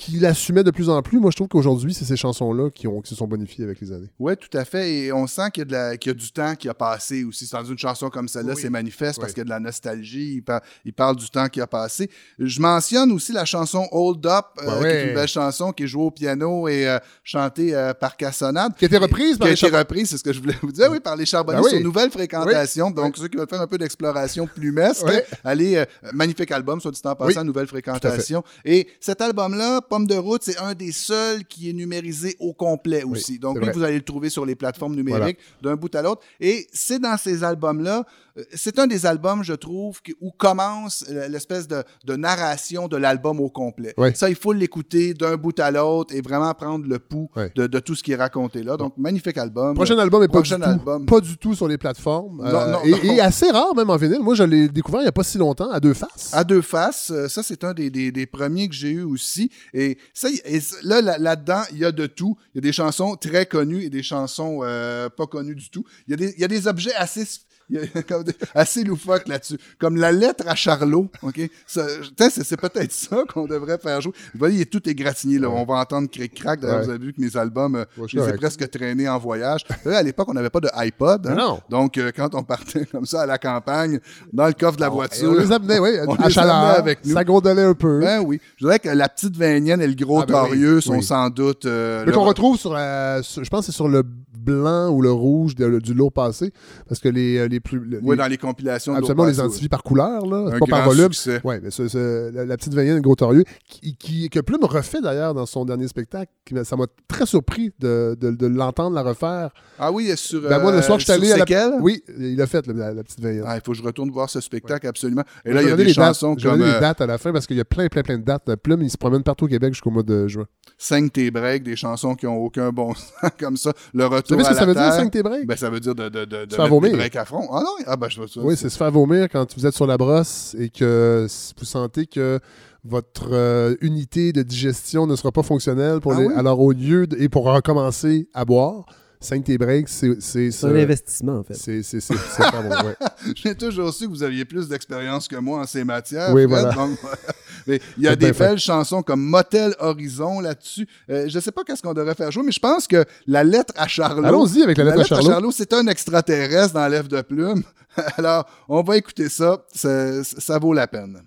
qu'il assumait de plus en plus. Moi, je trouve qu'aujourd'hui, c'est ces chansons-là qui, ont, qui se sont bonifiées avec les années. Oui, tout à fait. Et on sent qu'il y, a de la- qu'il y a du temps qui a passé aussi. Dans une chanson comme celle-là, Oui. c'est manifeste parce qu'il y a de la nostalgie. Il, par- il parle du temps qui a passé. Je mentionne aussi la chanson Hold Up, euh, Ouais, qui est une belle chanson qui est jouée au piano et euh, chantée euh, par Cassonade. Qui a été reprise par qui a été reprise, c'est ce que je voulais vous dire, oui, par les Charbonniers Ben oui. sur Nouvelle Fréquentation. Donc, ceux qui veulent faire un peu d'exploration plumesque, allez, magnifique album, soit dit en passant. Nouvelle Fréquentation. Et cet album-là, Pomme de route, c'est un des seuls qui est numérisé au complet Oui, aussi. Donc, lui, vous allez le trouver sur les plateformes numériques d'un bout à l'autre. Et c'est dans ces albums-là, c'est un des albums, je trouve, où commence l'espèce de, de narration de l'album au complet. Oui. Ça, il faut l'écouter d'un bout à l'autre et vraiment prendre le pouls Oui. de, de tout ce qui est raconté là. Donc, magnifique album. Prochain album est pas, du tout, album. pas du tout sur les plateformes. Euh, non, et, non. et assez rare même en vinyle. Moi, je l'ai découvert il n'y a pas si longtemps, à deux faces. À deux faces, euh, ça c'est un des, des- des premiers que j'ai eu aussi. Et ça, et là, là- là-dedans, il y a de tout. Il y a des chansons très connues et des chansons euh, pas connues du tout. Il y a des, il y a des objets assez s- il y a comme des- assez loufoques là-dessus. Comme la lettre à Charlot. OK? C'est, peut-être ça qu'on devrait faire jouer. Vous voyez, il est tout égratigné. Là. On va entendre cric-crac. D'ailleurs, Ouais. vous avez vu que mes albums, euh, Ouais, je les ai presque traînés en voyage. Savez, à l'époque, on n'avait pas de iPod. hein. Non. Donc, euh, quand on partait comme ça à la campagne, dans le coffre de la voiture, on les amenait, oui, à chaleur. avec nous. Ça gondolait un peu. Ben oui. Je dirais que la petite Vénienne et le gros Ah ben oui, torieux sont oui. sans doute. euh, Mais qu'on retrouve sur la. sur- je pense que c'est sur le blanc ou le rouge de- du lot passé. Parce que les, euh, les plus. les- Oui, dans les compilations. de absolument, les l'Opasso, identifie par couleur, là. Pas par volume. Oui, mais c'est- c'est la, la petite Vénienne et le gros torieux, qui, qui- que Plume refait d'ailleurs dans son dernier spectacle. Ça m'a très surpris de, de- de l'entendre la refaire. Ah oui, sur. Ben, moi, le soir que je suis sur allé à la. Oui, il a fait la, la petite Vénienne. Ah, il faut que je retourne voir ce spectacle, absolument. Et là, il y a des les dates. chansons Je vais comme les euh, dates à la fin parce qu'il y a plein, plein, plein de dates. Plume, il se promène partout au Québec jusqu'au mois de juin. 5 tes breaks, des chansons qui ont aucun bon sens, comme ça. Le retour savez ce que ça veut dire, terre. 5 tes breaks? Ben, ça veut dire de, de, de, de Se faire mettre des vomir. breaks à front. Ah non, ah ben, je vois ça. Oui, c'est se faire vomir quand vous êtes sur la brosse et que vous sentez que votre euh, unité de digestion ne sera pas fonctionnelle pour Ah les- oui? alors au lieu de, et pour recommencer à boire, 5 tes breaks, c'est c'est C'est un investissement, en fait. C'est c'est c'est c'est faire vomir, ouais. J'ai toujours su que vous aviez plus d'expérience que moi en ces matières. Oui, Fred, voilà. donc, mais il y a des fait. belles chansons comme Motel Horizon là-dessus. Euh, je sais pas qu'est-ce qu'on devrait faire jouer, mais je pense que la lettre à Charlot. Allons-y avec la lettre à Charlot. c'est un extraterrestre dans l'œuf de plume. Alors, on va écouter ça. Ça, ça vaut la peine.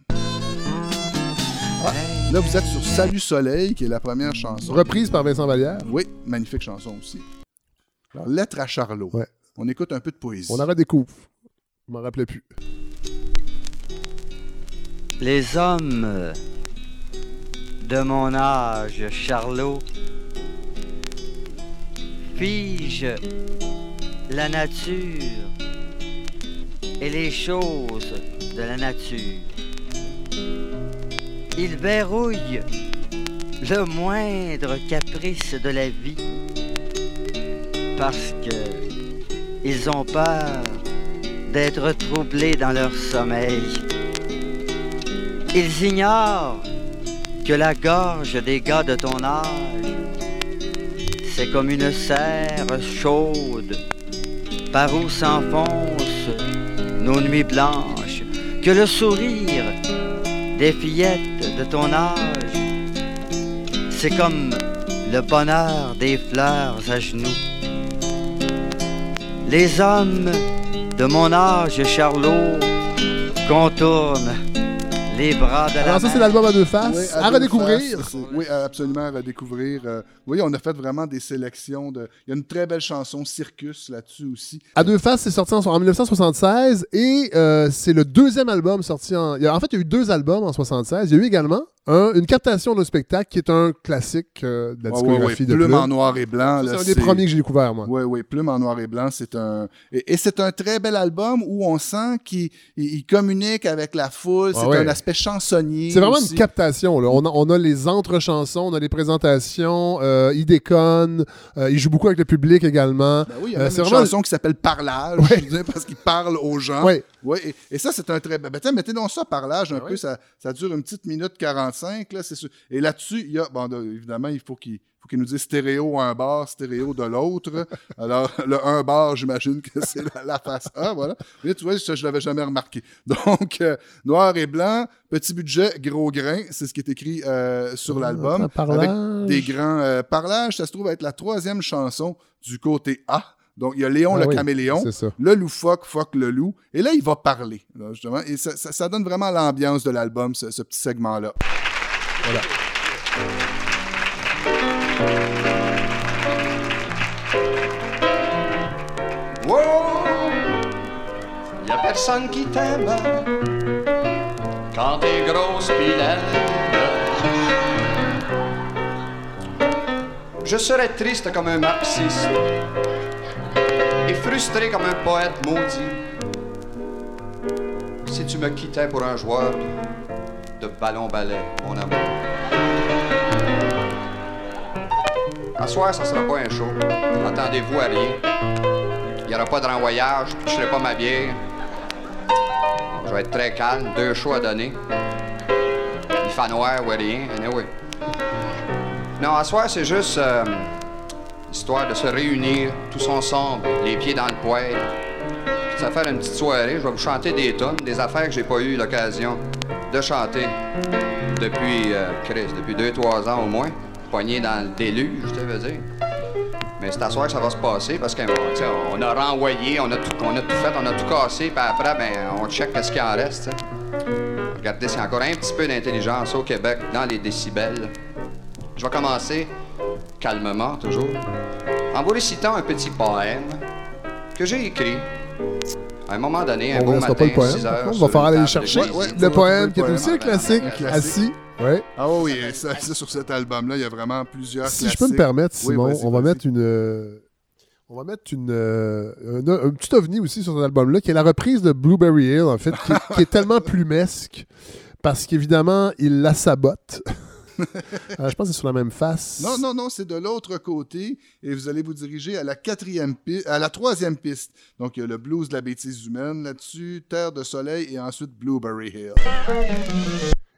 Ah, là, vous êtes sur Salut Soleil, qui est la première chanson. Reprise par Vincent Vallière. Oui, magnifique chanson aussi. Alors, lettre à Charlot. Ouais. On écoute un peu de poésie. On en redécouvre. Je m'en rappelais plus. Les hommes de mon âge, Charlot, figent la nature et les choses de la nature. Ils verrouillent le moindre caprice de la vie parce que ils ont peur d'être troublés dans leur sommeil. Ils ignorent que la gorge des gars de ton âge, c'est comme une serre chaude par où s'enfoncent nos nuits blanches, que le sourire des fillettes de ton âge, c'est comme le bonheur des fleurs à genoux. Les hommes de mon âge, Charlot, contournent les bras de la Alors ça, c'est l'album à deux faces. Oui, à deux redécouvrir. faces, oui, absolument, à redécouvrir. Euh, oui, on a fait vraiment des sélections. De... Il y a une très belle chanson, Circus, là-dessus aussi. À deux faces, c'est sorti en, en 1976 et euh, c'est le deuxième album sorti en. il y a- en fait, il y a eu deux albums en 76. Il y a eu également un- une captation d'un spectacle qui est un classique euh, de la Ouais, ouais, ouais. discographie de Plume Plume. en noir et blanc. C'est un des premiers que j'ai découvert, moi. Oui, oui, Plume en noir et blanc, c'est un... Et, et c'est un très bel album où on sent qu'il il- il communique avec la foule. Ah c'est un aspect chansonnier C'est vraiment aussi. une captation. Là. On, a, on a les entre-chansons, on a les présentations, euh, il déconne, euh, il joue beaucoup avec le public également. Ben oui, il y a Euh, même une vraiment- chanson qui s'appelle Parlage, Ouais. je veux dire, parce qu'il parle aux gens. Ouais. Ouais, et, et ça, c'est un très... Ben, tiens, mettez donc ça, Parlage, un Ben peu. oui. Ça, ça dure une petite minute 45, là, c'est sûr. Et là-dessus, il y a... Bon, de- évidemment, il faut qu'il faut qu'il nous dise stéréo un bar, stéréo de l'autre. Alors, le un bar, j'imagine que c'est la, la face A, voilà. Mais tu vois, ça, je l'avais jamais remarqué. Donc, euh, noir et blanc, petit budget, gros grain, c'est ce qui est écrit euh, sur l'album. un parlage. Avec des grands euh, parlages, ça se trouve être la troisième chanson du côté A. Donc, il y a Léon Ah le oui, caméléon, C'est ça. le loufoque, fuck le loup. Et là, il va parler, là, justement. Et ça, ça- ça donne vraiment l'ambiance de l'album, ce, ce petit segment-là. Wow! Y a personne qui t'aime quand t'es grosse pis. Je serais triste comme un marxiste et frustré comme un poète maudit si tu me quittais pour un joueur de ballon-ballet, mon amour. À soir, ça sera pas un show. Attendez-vous à rien. Il n'y aura pas de renvoyage, puis je serai pas ma bière. Je vais être très calme, deux choix à donner. Il fait noir ou rien. Non, à soir, c'est juste euh, histoire de se réunir tous ensemble, les pieds dans le poêle. Puis de se faire une petite soirée. Je vais vous chanter des tonnes, des affaires que j'ai pas eu l'occasion de chanter depuis, euh, Chris, depuis deux, trois ans au moins. Poigné dans le déluge, je te veux dire. Mais c'est à soir que ça va se passer parce qu'on on a renvoyé, on a, tout, on a tout fait, on a tout cassé, puis après, ben, on check qu'est-ce qu'il en reste. tu sais. Regardez, a encore un petit peu d'intelligence au Québec dans les décibels. Je vais commencer calmement, toujours, en vous récitant un petit poème que j'ai écrit à un moment donné, un On ne matin, pas le poème. 6 par heures, on va falloir une aller le chercher. Ouais, le poème qui est aussi un classique. Assis. Ouais. Ah oui, ça, ça, sur cet album-là, il y a vraiment plusieurs Si je peux me permettre, Simon, vas-y, on va mettre une. euh, On va mettre une, euh, un, un petit ovni aussi sur cet album-là, qui est la reprise de Blueberry Hill, en fait, qui, qui est tellement plumesque, parce qu'évidemment, il la sabote. Euh, je pense que c'est sur la même face. Non, non, non, c'est de l'autre côté et vous allez vous diriger à la quatrième pi- à la troisième piste. Donc, il y a le blues de la bêtise humaine là-dessus, Terre de soleil et ensuite Blueberry Hill.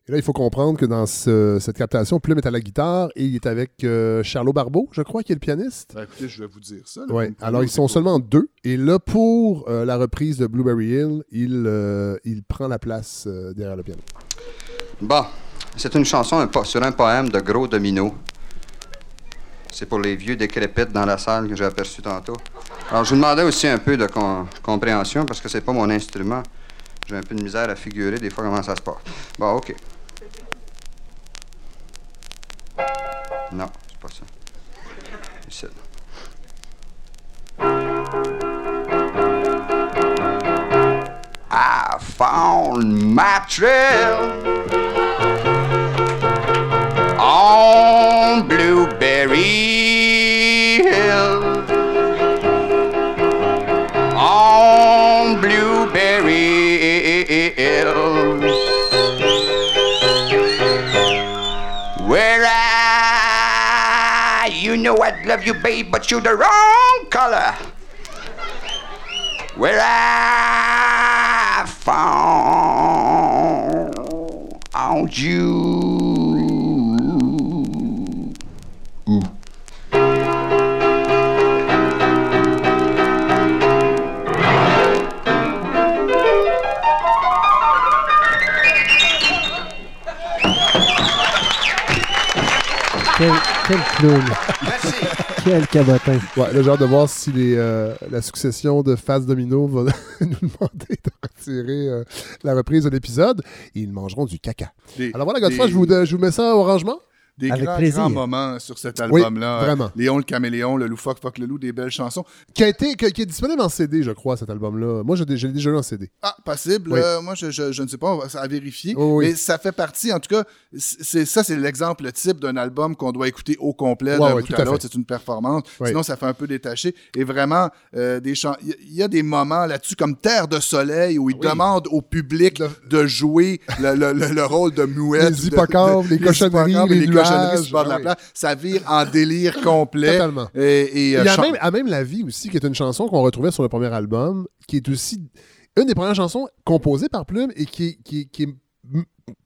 Et là, il faut comprendre que dans ce- cette captation, Plume est à la guitare et il est avec euh, Charlot Barbeau, je crois, qui est le pianiste. Ben, écoutez, je vais vous dire ça. là, Ouais. Alors, ils sont seulement deux. Et là, pour euh, la reprise de Blueberry Hill, il, euh, il prend la place euh, derrière le piano. Bon, c'est une chanson sur un poème de Gros Domino. C'est pour les vieux décrépites dans la salle que j'ai aperçu tantôt. Alors, je vous demandais aussi un peu de com- compréhension parce que c'est pas mon instrument. J'ai un peu de misère à figurer des fois comment ça se passe. Bon, OK. Non, c'est pas ça. Ici. I found my trail on Blueberry Hill. On Blueberry Hill. Where I, you know I'd love you, babe, but you're the wrong color. Where I found you. Quel, clown. Merci. Quel cabotin. Ouais, là, j'ai hâte de voir si les, euh, la succession de Face Domino va nous demander de retirer euh, la reprise de l'épisode. Ils mangeront du caca. Des- Alors voilà, Godefroy, des- je vous, je vous mets ça au rangement? Des Avec grands, plaisir. grands moments sur cet Oui, album-là. vraiment. Léon le caméléon, le loufoque, fuck le loup, des belles chansons. Qui, a été, qui, est disponible en CD, je crois, cet album-là. Moi, je, l'ai- je l'ai déjà eu en CD. Ah, possible. Oui. Euh, moi, je, je- je ne sais pas, on va ça à vérifier. Oui, oui. Mais ça fait partie, en tout cas, c'est ça, c'est l'exemple type d'un album qu'on doit écouter au complet d'un ouais, bout à à l'autre. C'est une performance. Oui. Sinon, ça fait un peu détaché. Et vraiment, euh, des. Il y, y a des moments là-dessus, comme Terre de Soleil, où il demande au public de jouer le, le- le- le rôle de muette. Les hippocampes, les cochonneries, et les cochonneries nuages. sur le bord de la oui. place. Ça vire en délire complet. Totalement. Et, et, Il euh, y a même, à même La Vie aussi, qui est une chanson qu'on retrouvait sur le premier album, qui est aussi une des premières chansons composées par Plume et qui, est- qui, est- qui est m-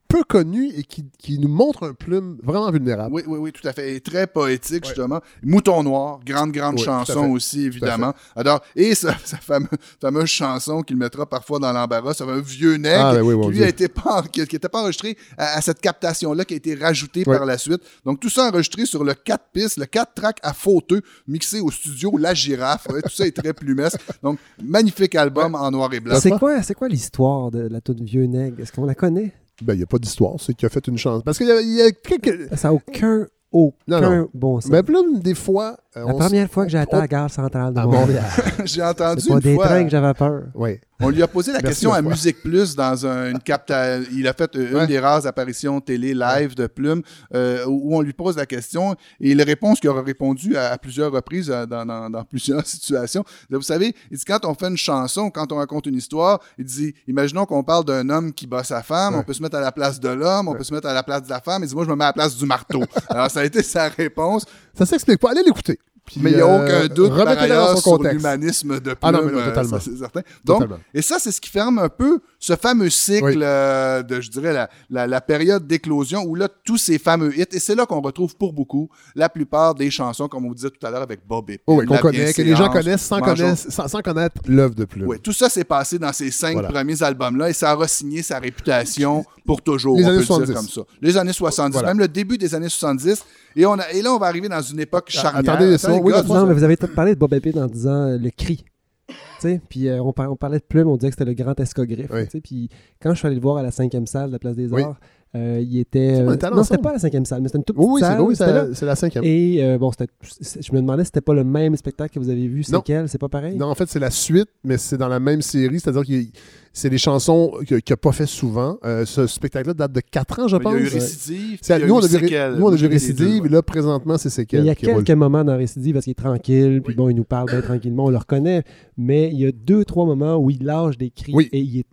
peu connue et qui, qui nous montre un Plume vraiment vulnérable. Oui, oui, oui, tout à fait. Et très poétique, justement. Mouton Noir, grande, grande Oui, chanson aussi, évidemment. Alors, et sa, sa fameuse, fameuse chanson qu'il mettra parfois dans l'embarras, ça va un vieux nègre Ah, ben oui, qui lui Dieu. a été pas, qui n'était pas enregistré à, à cette captation-là qui a été rajoutée par la suite. Donc, tout ça enregistré sur le 4 pistes, le 4 track à fauteux, mixé au studio La Girafe. Tout ça est très plumesque. Donc, magnifique album en noir et blanc. C'est quoi, c'est quoi l'histoire de la toute vieux nègre? Est-ce qu'on la connaît? Ben, il n'y a pas d'histoire, c'est qu'il a fait une chance. Parce qu'il y y a quelques. Ça n'a aucun, aucun Non, non. bon sens. Mais Plume, des fois. Euh, la on première fois que j'ai été à on- la gare centrale de à Montréal, Montréal. J'ai entendu c'est pas une des fois... trains que j'avais peur. Oui. On lui a posé la question à. Musique Plus dans un- une capta. Il a fait euh, une Ouais. des rares apparitions télé live de Plume euh, où on lui pose la question et les réponses qu'il aura répondu à, à plusieurs reprises dans, dans- dans plusieurs situations. Vous savez, il dit quand on fait une chanson, quand on raconte une histoire, il dit imaginons qu'on parle d'un homme qui bat sa femme, Ouais. on peut se mettre à la place de l'homme, on peut se mettre à la place de la femme. Il dit moi je me mets à la place du marteau. Alors ça a été sa réponse, Ça s'explique pas. Allez l'écouter. Puis, mais il n'y a euh, aucun doute par ailleurs son sur l'humanisme de Plume. Ah non, mais non, euh, totalement. c'est certain. Donc, Totalement. et ça, c'est ce qui ferme un peu ce fameux cycle Oui. euh, de, je dirais, la, la, la période d'éclosion où là, tous ces fameux hits, et c'est là qu'on retrouve pour beaucoup la plupart des chansons, comme on vous disait tout à l'heure avec Bob et Oh, oui, qu'on connaît, que les gens connaissent sans, connaître, sans, sans connaître l'œuvre de Plume. Oui, tout ça s'est passé dans ces cinq Voilà. premiers albums-là et ça aura signé sa réputation pour toujours. Les on années peut le 70. dire comme ça. Les années 70, Voilà. même le début des années 70. Et, on a, et là, on va arriver dans une époque Ah, charnière. attendez, oui, Non, mais vous avez peut-être parlé de Bob Epine en disant euh, le cri. Tu sais, Puis euh, on, par- on parlait de plume, on disait que c'était le grand escogriffe. Oui. tu sais, Puis quand je suis allé le voir à la cinquième salle de la Place des Oui. Arts, euh, il était. Euh, non, c'était pas la cinquième salle, mais c'était une toute petite Oui, salle. oui, c'est la cinquième. Et euh, bon, je me demandais si c'était pas le même spectacle que vous avez vu. C'est Non. quel C'est pas pareil? Non, en fait, c'est la suite, mais c'est dans la même série, c'est-à-dire que c'est des chansons qu'il n'a pas fait souvent. Euh, ce spectacle-là date de 4 ans, je Il y pense. a eu Récidive. c'est- puis il y a nous, on eu a vu, Ré- Séquelles. nous, on a vu Récidive, ouais. et là, présentement, c'est Mais Séquelles il y a roule. quelques moments dans Récidive parce qu'il est tranquille, puis bon, il nous parle bien tranquillement, on le reconnaît, mais il y a deux, trois moments où il lâche des cris Oui. et il est,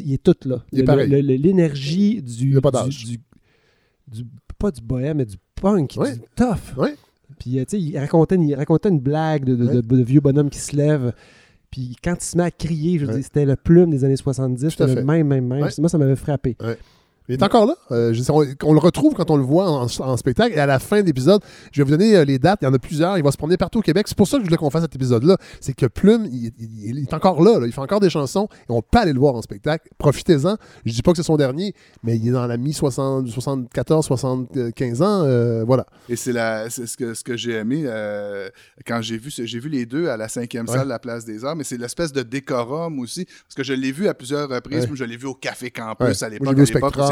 il est tout là. L'énergie du, du, du- du- Pas du bohème, mais du punk, du tough. Puis, euh, tu sais, il racontait, une- il racontait une blague de, de- Ouais. de- de vieux bonhomme qui se lève. Puis quand il se met à crier, je veux dire, c'était le plume des années 70, Tout à c'était le même, même, même. Moi, ça m'avait frappé. Il est encore là. Euh, je sais, on, on le retrouve quand on le voit en, en spectacle. Et à la fin de l'épisode, je vais vous donner euh, les dates. Il y en a plusieurs. Il va se promener partout au Québec. C'est pour ça que je voulais qu'on fasse cet épisode-là. C'est que Plume, il, il- il est encore là, là. Il fait encore des chansons. Et on peut aller le voir en spectacle. Profitez-en. Je dis pas que c'est son dernier, mais il est dans la mi-74, 75 ans. euh, voilà. Et c'est ce que, ce que j'ai aimé quand j'ai vu, ce- j'ai vu les deux à la cinquième Ouais. salle de la Place des Arts, mais c'est l'espèce de décorum aussi, parce que je l'ai vu à plusieurs reprises. Ouais. Je l'ai vu au Café Campus Ouais. à l'époque,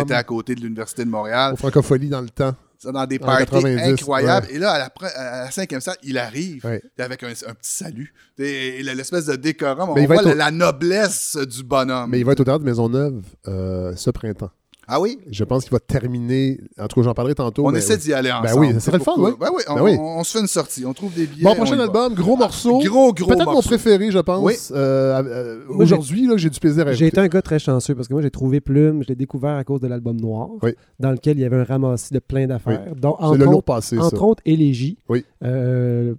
c'était à côté de l'Université de Montréal. Au Francophonie dans le temps. Ça, dans des parties 90, incroyables. ouais. Et là, à la, à la cinquième salle, il arrive Ouais. avec un, un petit salut. Et, et l'espèce de décorum, on voit au- la noblesse du bonhomme. Mais il va être au théâtre de Maisonneuve euh, ce printemps. Ah oui? Je pense qu'il va terminer. En tout cas, j'en parlerai tantôt. On mais essaie d'y aller Ben ensemble. oui, ça serait le fun, oui. Ben oui, on, Ben oui. on- on se fait une sortie. On trouve des billets. Bon, on prochain va. album, gros morceau. Gros, gros Peut-être mon préféré, je pense. Oui. Euh, euh, Aujourd'hui, là, j'ai du plaisir à J'ai été un gars très chanceux parce que moi, j'ai trouvé Plume, je l'ai découvert à cause de l'album Noir, Oui. dans lequel il y avait un ramassis de plein d'affaires, C'est entre, le lourd autres, passé, ça. entre autres Élégie, Oui. euh,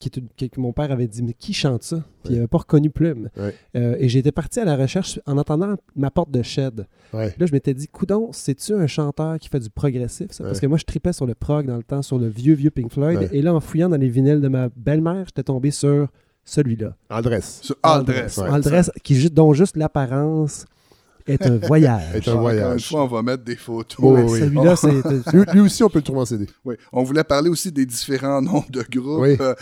qui est une- que, que mon père avait dit Mais qui chante ça? Puis il n'avait pas reconnu Plume. Euh, et j'étais parti à la recherche en entendant ma porte de shed. Ouais. Là, je m'étais dit Coudon, c'est-tu un chanteur qui fait du progressif ça? Parce que moi, je tripais sur le prog dans le temps, sur le vieux, vieux Pink Floyd. Ouais. Et là, en fouillant dans les vinyles de ma belle-mère, j'étais tombé sur celui-là. Andrés. Sur Aldress. Ouais. Aldress, qui, dont juste l'apparence est un voyage. Est un Encore voyage. une fois, on va mettre des photos. Oh, Ouais, oui. Celui-là, c'est. Lui, lui aussi, on peut le trouver en CD. Oui. On voulait parler aussi des différents noms de groupes Oui. euh,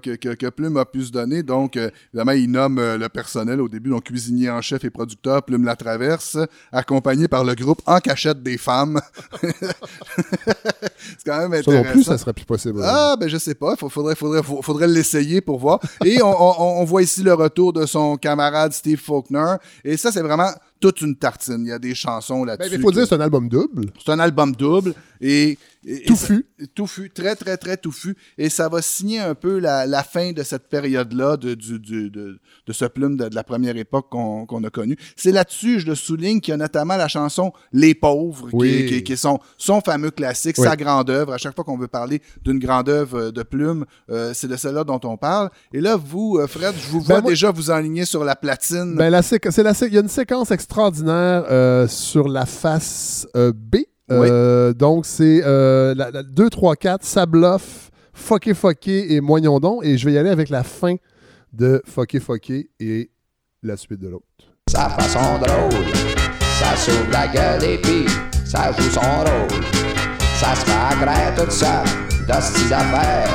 que, que- que Plume a pu se donner. Donc, euh, évidemment, il nomme euh, le personnel au début, donc cuisinier en chef et producteur, Plume la traverse, accompagné par le groupe En cachette des femmes. C'est quand même Ça non intéressant. plus, ça serait plus possible. Ah, ben je sais pas. Il faudrait, faudrait, faudrait, faudrait l'essayer pour voir. Et on, on- on voit ici le retour de son camarade Steve Faulkner. Et ça, c'est vraiment toute une tartine. Il y a des chansons Ben, là-dessus. il faut que- dire c'est un album double. c'est un album double et, et- et Touffu. ça- touffu, très très très touffu et ça va signer un peu la, la fin de cette période-là de, du- du- de, de ce plume de, de la première époque qu'on qu'on a connue. C'est là-dessus, je le souligne, qu'il y a notamment la chanson Les pauvres, qui Oui. qui, qui est son, son fameux classique, Oui. sa grande œuvre. À chaque fois qu'on veut parler d'une grande œuvre de plume, euh, c'est de celle-là dont on parle. Et là, vous, euh, Fred, je vous Ben, vois moi- déjà vous enligner sur la platine. Ben, la c'est la il y a une séquence extraordinaire euh, sur la face euh, B. Euh, Donc, c'est euh, la, la 2, 3, 4, Sabloff, Foqué Foqué et Moignondon. Et je vais y aller avec la fin de Foqué Foqué et la suite de l'autre. Sa façon drôle, ça s'ouvre la gueule et puis ça joue son rôle. Ça se fait toute seule de ces affaires.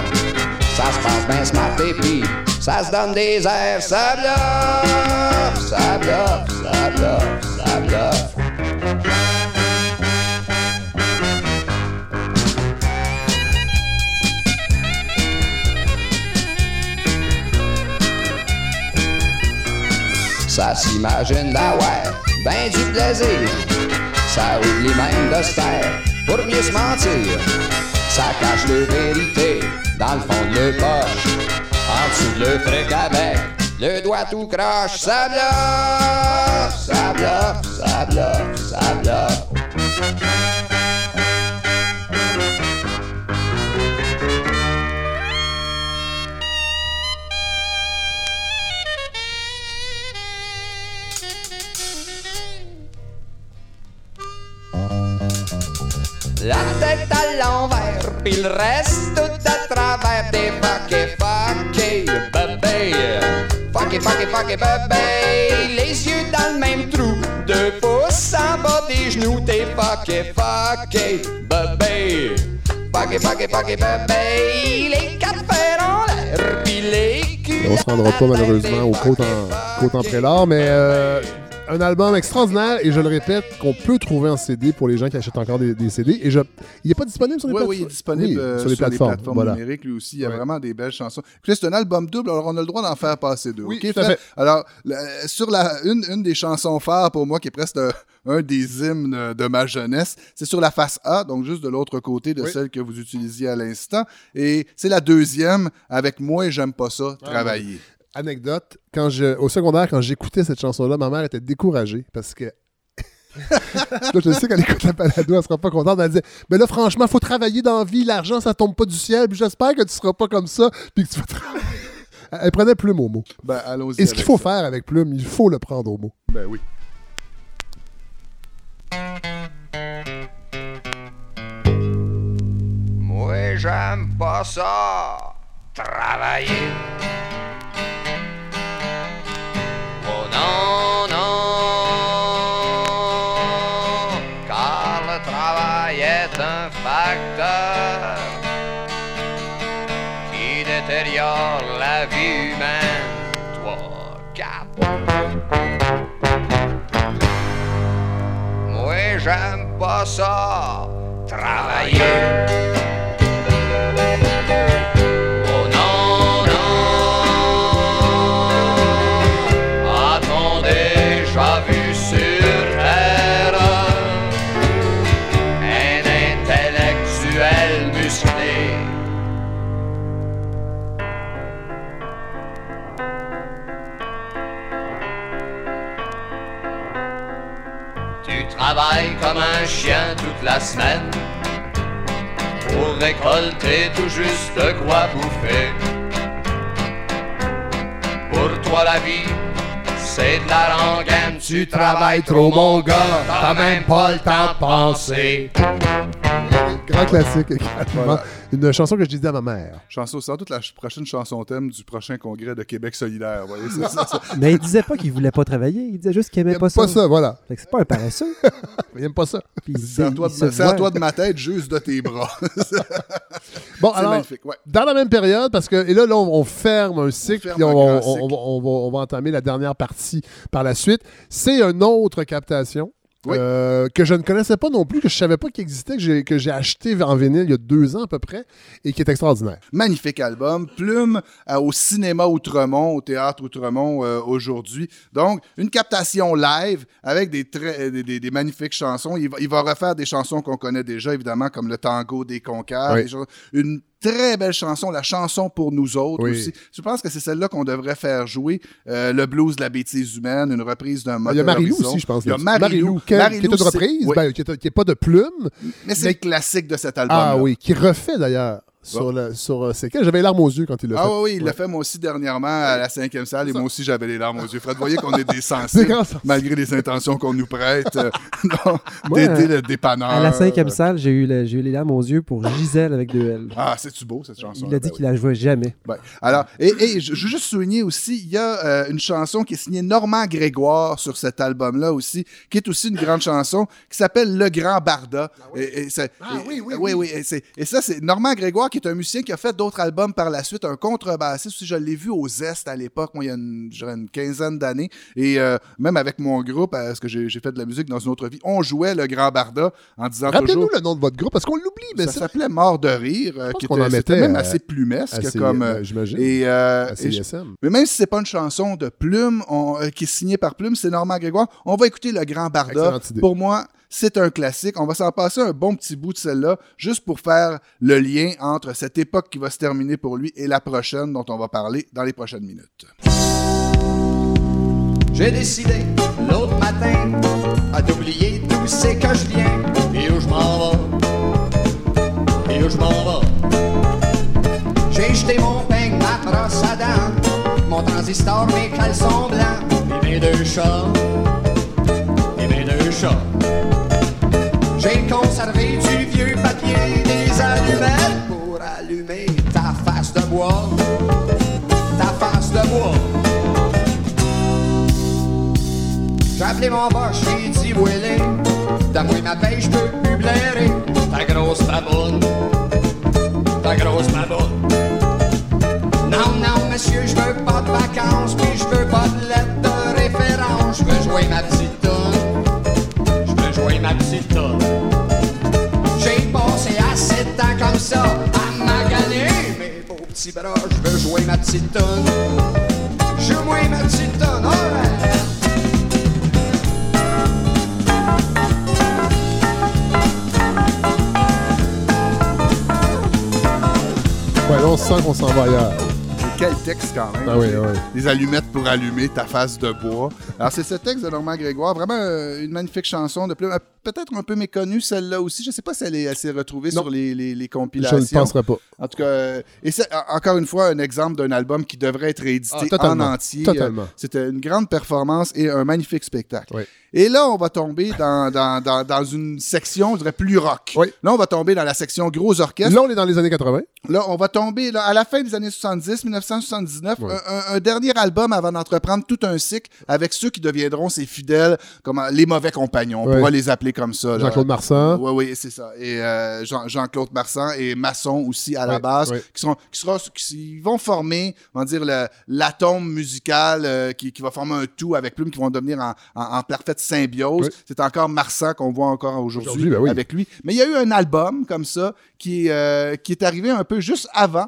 Ça se passe bien smart et puis ça se donne des airs. Ça bluffe, ça bluffe, ça bluffe, ça bluffe. Ça s'imagine d'avoir ben du plaisir. Ça oublie même de se pour mieux se mentir. Ça cache le vérité dans le fond de le poche. En dessous de le fric avec le doigt tout croche. Ça bluffe, ça bluffe, ça bluffe, ça bluffe. La tête à l'envers, puis le reste tout à travers des fucké fucké bébé. Fucké fucké fucké bébé. Les yeux dans le même trou, deux pouces en bas des genoux, t'es fucké fucké bébé. Fucké fucké fucké bébé. Les quatre fers en l'air, puis les culs. On se rendra pas malheureusement au côte en, côte en prélat, mais euh, un album extraordinaire et je le répète qu'on peut trouver en CD pour les gens qui achètent encore des, des CD. Et je, il n'est pas disponible sur les plateformes. oui, il est disponible Oui, euh, sur les plateformes. voilà. numériques, lui aussi. Il y a Ouais. vraiment des belles chansons. C'est un album double, alors on a le droit d'en faire passer deux. Oui, tout à fait. Alors, la- sur la, une, une des chansons phares pour moi, qui est presque un des hymnes de ma jeunesse, c'est sur la face A, donc juste de l'autre côté de Oui. celle que vous utilisiez à l'instant. Et c'est la deuxième, avec Moi, j'aime pas ça, Ah, travailler. Anecdote, quand je, au secondaire, quand j'écoutais cette chanson-là, ma mère était découragée parce que. là, je sais qu'elle écoute la balado, elle sera pas contente. Elle disait Mais là, franchement, faut travailler dans la vie, l'argent, ça tombe pas du ciel. Puis j'espère que tu seras pas comme ça. Puis que tu vas travailler. Elle prenait plume au mot. Ben, allons-y. Et ce qu'il faut ça. faire avec plume, il faut le prendre au mot. Ben oui. Moi, j'aime pas ça. Travailler. J'aime pas Comme un chien toute la semaine pour récolter tout juste de quoi bouffer. Pour toi la vie, c'est de la rengaine, tu travailles trop mon gars, t'as même pas le temps de penser. Grand classique également. Voilà. Une chanson que je disais à ma mère. Chanson, sans doute la ch- prochaine chanson thème du prochain congrès de Québec solidaire. Vous voyez, c'est ça, ça. Mais il disait pas qu'il voulait pas travailler, il disait juste qu'il Il aimait aime pas, pas ça, voilà. C'est pas un paresseux. Il aime pas ça. C'est à, toi de, ma- c'est à voit. toi de ma tête, juste de tes bras. Bon, c'est alors, magnifique, ouais. dans la même période, parce que et là, là on, on ferme un cycle, puis on, cycle. va- on va entamer la dernière partie par la suite. C'est une autre captation Oui. euh, que je ne connaissais pas non plus, que je savais pas qu'il existait, que j'ai, acheté en vinyle il y a deux ans à peu près, et qui est extraordinaire. Magnifique album. Plume euh, au cinéma Outremont, au théâtre Outremont euh, aujourd'hui. Donc, une captation live avec des, très, des, des- des magnifiques chansons. Il va, il va refaire des chansons qu'on connaît déjà, évidemment, comme le tango des conquêtes. Oui. des choses- Une très belle chanson, la chanson pour nous autres Oui. aussi. Je pense que c'est celle-là qu'on devrait faire jouer. Euh, le blues de la bêtise humaine, une reprise d'un Il moteur y a Horizon. aussi, je pense. Il y a. Marie-Lou. qui, est une reprise, oui. ben, qui n'est pas de plume. Mais c'est mais- le classique de cet album. Ah oui, qui refait d'ailleurs sur, le, sur euh, c'est quel? J'avais les larmes aux yeux quand il l'a Ah fait. oui, oui, il l'a fait moi aussi dernièrement à la cinquième salle et moi aussi j'avais les larmes aux yeux. Fred, vous voyez qu'on est des sensibles malgré les intentions qu'on nous prête euh, d'aider euh, le dépanneur. À la cinquième salle, j'ai eu, eu les larmes aux yeux pour Gisèle avec deux L. Ah, c'est-tu beau cette chanson? Il a dit qu'il la jouait jamais. Ben, alors, et, et je, veux juste souligner aussi, il y a euh, une chanson qui est signée Normand Grégoire sur cet album-là aussi, qui est aussi une grande chanson, qui s'appelle Le Grand Barda. Et, et c'est- Ah et- oui, oui, oui, oui. et ça, c'est Normand Grégoire, qui est un musicien qui a fait d'autres albums par la suite, un contrebassiste. Je l'ai vu au Zest à l'époque, moi, il y a une, quinzaine d'années. Et euh, même avec mon groupe, euh, parce que j'ai fait de la musique dans une autre vie, on jouait Le Grand Barda en disant Rappelez-nous toujours. le nom de votre groupe, parce qu'on l'oublie. Mais Ça s'appelait Mort de rire, euh, qui était, en même assez plumesque assez, comme. euh, euh, j'imagine. et, je- mais même si c'est pas une chanson de Plume on- qui est signée par Plume, c'est Normand Grégoire. On va écouter le Grand Barda. Pour moi, c'est un classique. On va s'en passer un bon petit bout de celle-là, juste pour faire le lien entre cette époque qui va se terminer pour lui et la prochaine dont on va parler dans les prochaines minutes. J'ai décidé l'autre matin à d'oublier d'où c'est que je viens et où je m'en vais? Et où je m'en vais? J'ai jeté mon peigne, ma brosse à dents, mon transistor, mes caleçons blancs et mes deux chats. Et mes deux chats. Conservé du vieux papier, des allumettes pour allumer ta face de bois. Ta face de bois. J'ai appelé mon boss, j'ai dit Willy, donne-moi ma paye, je peux plus blairer. Ta grosse baboune, ta grosse baboune. Non, non, monsieur, je veux pas de vacances, puis je veux pas de lettre de référence. Je veux jouer ma petite ça à maganer mes beaux petits bras. Je veux jouer ma petite toune, joue-moi ma petite toune, alright. Ouais, là, on sent qu'on s'en va ailleurs. Quel texte quand même. Ah oui, ah oui. Des allumettes pour allumer ta face de bois. Alors, c'est ce texte de Normand Grégoire. Vraiment euh, une magnifique chanson de Plume. Euh, Peut-être un peu méconnue, celle-là aussi. Je ne sais pas si elle est- s'est retrouvée Non. sur les, les- les Je compilations. ne penserais pas. En tout cas, euh, et c'est en- encore une fois un exemple d'un album qui devrait être réédité Ah, en entier. Totalement. Euh, C'était une grande performance et un magnifique spectacle. Oui. Et là, on va tomber dans, dans, dans, dans une section, je dirais, plus rock. Oui. Là, on va tomber dans la section gros orchestre. Là, on est dans les années 80. Là, on va tomber là, à la fin des années 70, 1979, Ouais. un, dernier album avant d'entreprendre tout un cycle avec ceux qui deviendront ses fidèles, comme euh, les mauvais compagnons. On Ouais. pourra les appeler comme ça. Jean-Claude Marsan. Oui, oui, c'est ça. Et euh, Jean- Jean-Claude Marsan et Masson aussi à la base, qui, seront, qui, sera, qui vont former, on va dire, l'atome musical euh, qui, qui va former un tout avec Plume, qui vont devenir en, en- en parfaite symbiose. C'est encore Marsan qu'on voit encore aujourd'hui ben oui. avec lui. Mais il y a eu un album comme ça qui, euh, qui est arrivé un peu juste avant,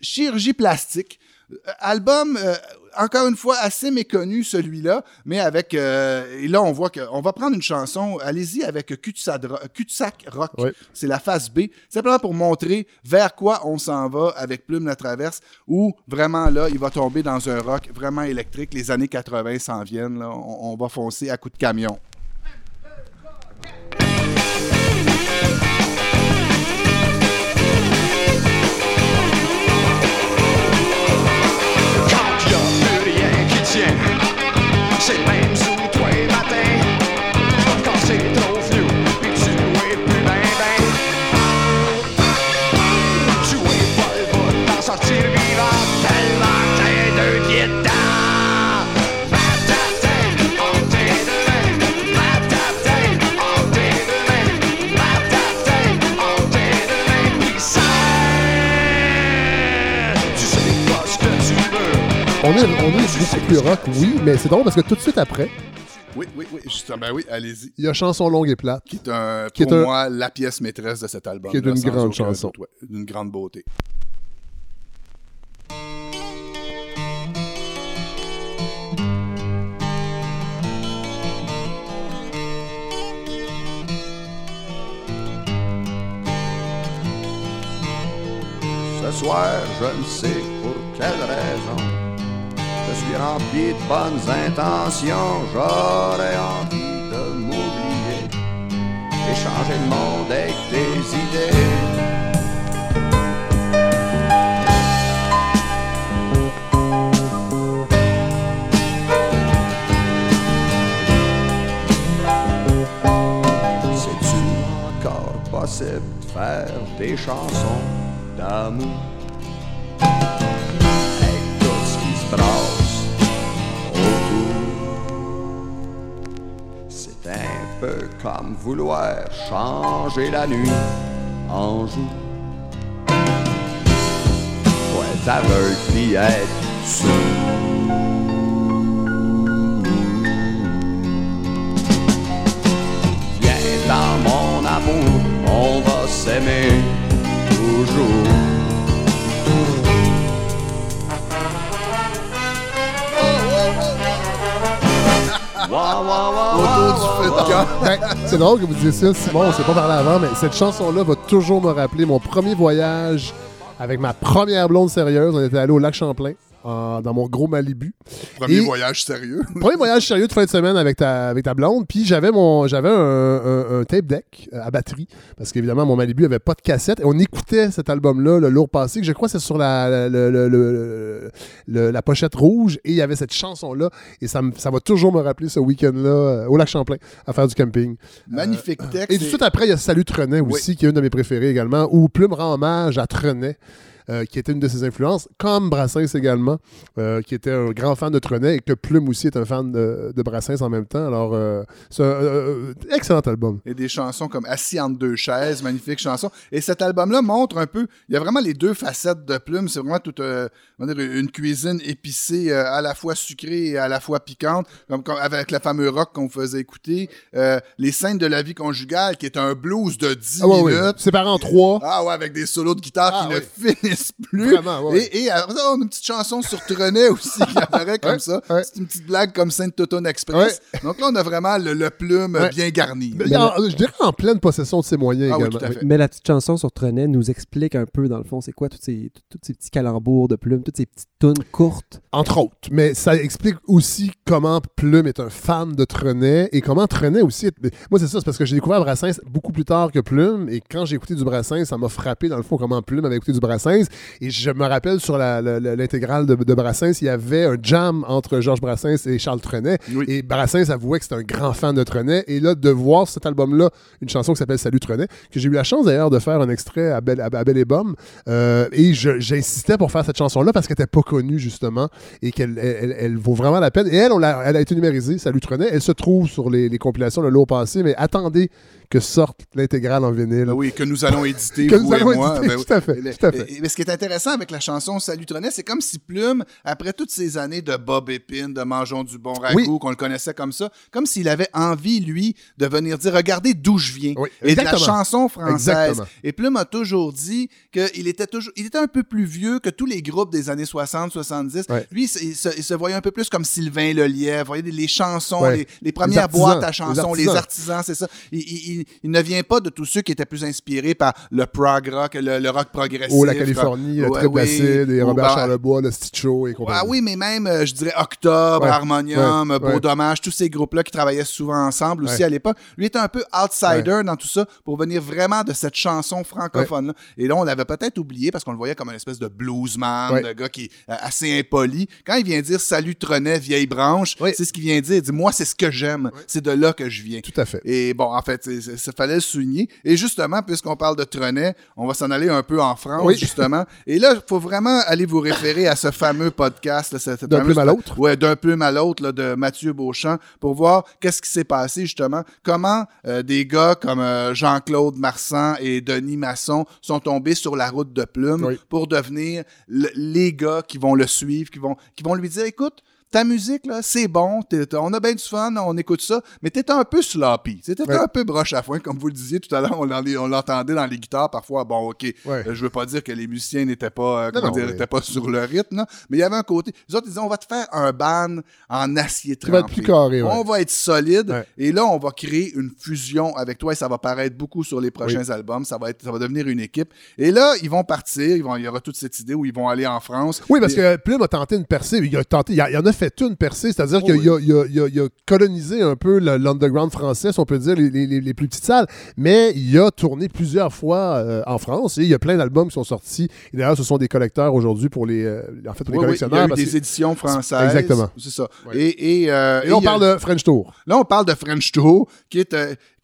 Chirurgie plastique. Euh, Album, euh, encore une fois, assez méconnu celui-là, mais avec... euh, et là, on voit qu'on va prendre une chanson, allez-y avec Cul-de-sac Ro- Cul-de-sac Rock. C'est la phase B, simplement pour montrer vers quoi on s'en va avec Plume la Traverse, où vraiment là, il va tomber dans un rock vraiment électrique. Les années 80 s'en viennent, là. On, on va foncer à coups de camion. Quand rien qui On est, on est beaucoup plus rock, oui, mais c'est drôle parce que tout de suite après, Oui, oui, oui. Justement, ben oui, allez-y. Il y a Chanson longue et plate. Qui est, un, Qui est pour un- moi la pièce maîtresse de cet album. Qui est d'une grande chanson. d'une grande beauté. Ce soir, je ne sais pour quelle raison. Rempli de bonnes intentions. J'aurais envie de m'oublier et changer le monde avec des idées. C'est-tu encore possible de faire des chansons d'amour avec tout ce qui se brasse C'est un peu comme vouloir changer la nuit en jour. Faut être aveugle puis être sourd. Viens dans mon amour, on va s'aimer toujours. Ben, c'est drôle que vous disiez ça, Simon, on s'est pas parlé avant, mais cette chanson-là va toujours me rappeler mon premier voyage avec ma première blonde sérieuse. On était allé au lac Champlain, en- dans mon gros Malibu. Premier Et- voyage sérieux. Premier voyage sérieux de fin de semaine avec ta, avec ta blonde. Puis j'avais mon j'avais un, un- un tape deck euh, à batterie. Parce qu'évidemment, mon Malibu avait pas de cassette. Et on écoutait cet album-là, le lourd passé, que je crois que c'est sur la, la, le- le- la pochette rouge. Et il y avait cette chanson-là. Et ça, me- ça va toujours me rappeler ce week-end-là euh, au lac Champlain à faire du camping. Magnifique texte. Et tout de suite après, il y a Salut Trenet aussi, qui est une de mes préférées également, où Plume rend hommage à Trenet. Euh, qui était une de ses influences, comme Brassens également, euh, qui était un grand fan de Trenet et que Plume aussi est un fan de, de Brassens en même temps. Alors, euh, c'est un excellent album. Et des chansons comme Assis entre deux chaises, magnifique chanson. Et cet album-là montre un peu, il y a vraiment les deux facettes de Plume. C'est vraiment toute une cuisine épicée, à la fois sucrée et à la fois piquante, comme, comme avec le fameux rock qu'on faisait écouter. Les scènes de la vie conjugale, qui est un blues de 10 Ah ouais, minutes. Séparé en trois. Ah ouais, avec des solos de guitare Ah qui ouais. ne finissent plus. Vraiment, ouais. Et, et après ça, on a une petite chanson sur Trenet aussi qui apparaît comme Ouais, ça. ouais. C'est une petite blague comme Sainte-Automne Express. Donc là, on a vraiment le, le plume Ouais. bien garni. Mais en- je dirais en pleine possession de ses moyens Ah oui, également. tout à fait. Mais la petite chanson sur Trenet nous explique un peu, dans le fond, c'est quoi tous ces, tous ces petits calembours de plumes, toutes ces petites tunes courtes. Entre autres. Mais ça explique aussi comment Plume est un fan de Trenet et comment Trenet aussi. est- Moi, c'est ça, c'est parce que j'ai découvert Brassens beaucoup plus tard que Plume. Et quand j'ai écouté du Brassens, ça m'a frappé, dans le fond, comment Plume avait écouté du Brassens. Et je me rappelle sur l'intégrale de, de Brassens, il y avait un jam entre Georges Brassens et Charles Trenet. Oui. Et Brassens avouait que c'était un grand fan de Trenet. Et là, de voir cet album-là, une chanson qui s'appelle Salut Trenet, que j'ai eu la chance d'ailleurs de faire un extrait à Belle, à, à Belle et Bomme. Euh, et j'insistais pour faire cette chanson-là parce qu'elle n'était pas connue, justement, et qu'elle elle, elle- elle vaut vraiment la peine. Et elle, on l'a- elle a été numérisée, Salut Trenet. Elle se trouve sur les, les compilations Le Lourd Passé, mais attendez que sorte l'intégrale en vinyle. Ben oui, que nous allons éditer, Que vous nous allons et moi. éditer, Ben oui. tout à fait, Et le- tout à fait. Ce qui est intéressant avec la chanson Salut Trenet, c'est comme si Plume, après toutes ces années de Bob Épine, de Mangeons du bon ragoût, Oui. qu'on le connaissait comme ça, comme s'il avait envie, lui, de venir dire Regardez d'où je viens. Oui, et de la chanson française. Exactement. Et Plume a toujours dit qu'il était toujours il était un peu plus vieux que tous les groupes des années 60-70. Ouais. Lui, il se, il voyait un peu plus comme Sylvain Lelièvre. Voyez, les, les chansons, Ouais. les, les premières artisans, boîtes à les chansons, les artisans. c'est ça. Il, il- il- il ne vient pas de tous ceux qui étaient plus inspirés par le prog rock, le, le rock progressif. La Californie, Ouais, Trip oui. Robert ben, Charlebois, le et compagnie. ah oui, mais même, euh, je dirais Octobre, Ouais, Harmonium, ouais, Beau. Dommage, tous ces groupes-là qui travaillaient souvent ensemble aussi à l'époque. Lui était un peu outsider dans tout ça pour venir vraiment de cette chanson francophone-là. Et là, on l'avait peut-être oublié parce qu'on le voyait comme une espèce de bluesman, de gars qui est euh, assez impoli. Quand il vient dire Salut Trenet, vieille branche, c'est ce qu'il vient dire. Il dit Moi, c'est ce que j'aime. C'est de là que je viens. Tout à fait. Et bon, en fait, ça fallait le souligner. Et justement, puisqu'on parle de Trenet, on va s'en aller un peu en France, Oui. justement. Et là, il faut vraiment aller vous référer à ce fameux podcast. D'un plume à l'autre. Ouais, d'un plume à l'autre de Mathieu Beauchamp pour voir qu'est-ce qui s'est passé, justement. Comment euh, des gars comme euh, Jean-Claude Marsan et Denis Masson sont tombés sur la route de plume Oui. pour devenir le- les gars qui vont le suivre, qui vont, qui vont lui dire écoute, ta musique, là, c'est bon, t'es- t'es- on a bien du fun, on écoute ça, mais t'es un peu sloppy. T'étais Ouais. un peu broche à foin, comme vous le disiez tout à l'heure, on l'en- on l'entendait dans les guitares parfois. Bon, OK, Ouais. euh, je veux pas dire que les musiciens n'étaient pas, euh, Non, dire, mais- pas sur le rythme, là, mais il y avait un côté. Les autres, ils disaient, on va te faire un ban en acier Qui va être trempé. plus carré, ouais. On va être solide, et là, on va créer une fusion avec toi, et ça va paraître beaucoup sur les prochains albums. Ça va, être, ça va devenir une équipe. Et là, ils vont partir, ils vont, il y aura toute cette idée où ils vont aller en France. Oui, parce Et- que Plume a tenté une percée. Il, a tenté, il, il en a fait une percée, c'est-à-dire Oh, qu'il oui. a, colonisé un peu l'underground français, si on peut dire, les, les- les- les plus petites salles. Mais il a tourné plusieurs fois euh, en France et il y a plein d'albums qui sont sortis. Et d'ailleurs, ce sont des collecteurs aujourd'hui pour les, euh, en fait, pour les Oui, oui, il y collectionneurs. a eu parce des que- éditions françaises. Exactement. C'est ça. Et, et, euh, et on a- parle de French Tour. Là, on parle de French Tour, qui est,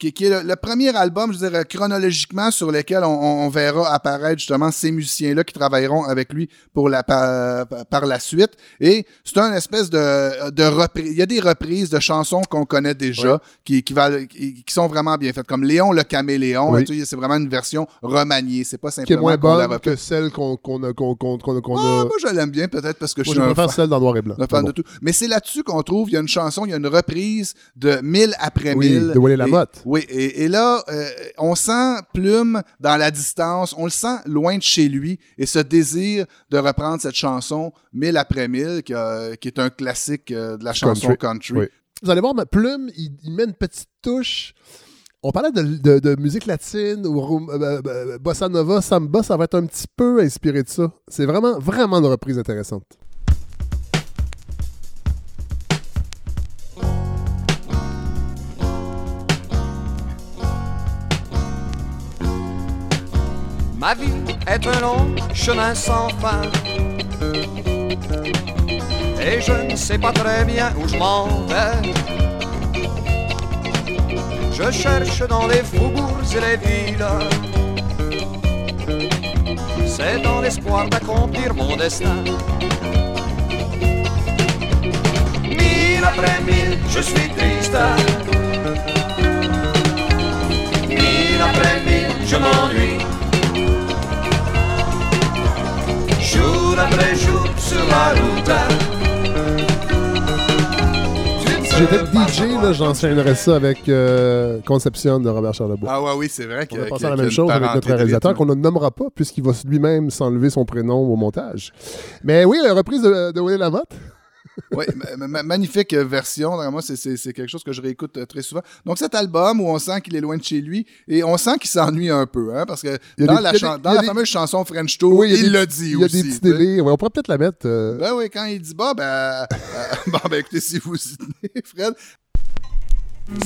qui, qui est le, le premier album, je dirais, chronologiquement, sur lequel on, on verra apparaître justement ces musiciens-là qui travailleront avec lui pour la, par, par la suite. Et c'est un espèce de, de reprise. Il y a des reprises de chansons qu'on connaît déjà, qui, qui, valent- qui, qui sont vraiment bien faites, comme Léon le caméléon. Oui. tu sais, c'est vraiment une version remaniée. C'est pas Qui est simplement moins bonne que celle qu'on qu'on a. qu'on- qu'on- qu'on- qu'on Ah, a- moi, je l'aime bien, peut-être parce que je suis je préfère celle dans noir et blanc. Un fan Bon. de tout. Mais c'est là-dessus qu'on trouve, il y a une chanson, il y a une reprise de Mille après Oui, Mille. de Willy Et- Lamotte. Oui, et, et là, euh, on sent Plume dans la distance, on le sent loin de chez lui, et ce désir de reprendre cette chanson Mille après Mille, qui, a- qui est un classique euh, de la chanson Country. country. Oui. Vous allez voir, ma Plume, il, il met une petite touche. On parlait de, de- de musique latine ou euh, euh, bossa nova, samba, ça va être un petit peu inspiré de ça. C'est vraiment, vraiment une reprise intéressante. Ma vie est un long chemin sans fin. Et je ne sais pas très bien où je m'en vais. Je cherche dans les faubourgs et les villes. C'est dans l'espoir d'accomplir mon destin. Mille après mille, je suis triste. Mille après mille, je m'ennuie. J'étais DJ, là, j'enchaînerais ça avec euh, Conception de Robert Charlebois. Ah ouais, oui, c'est vrai qu'il On y a pensé à la même chose avec notre réalisateur qu'on ne nommera pas puisqu'il va lui-même s'enlever son prénom au montage. Mais oui, la reprise de, de Willy Lamotte. Oui, ma- ma- magnifique version. Moi, c'est- quelque chose que je réécoute euh, très souvent. Donc, cet album où on sent qu'il est loin de chez lui et on sent qu'il s'ennuie un peu, hein, parce que dans des- la, chan- des- dans la des- fameuse chanson French Tour, Oui, il l'a dit Il y a aussi. des petits délais. Ouais, on pourrait peut-être la mettre. euh, Ben oui, quand il dit bah, ben, euh, bon, ben écoutez, si vous y tenez, Fred,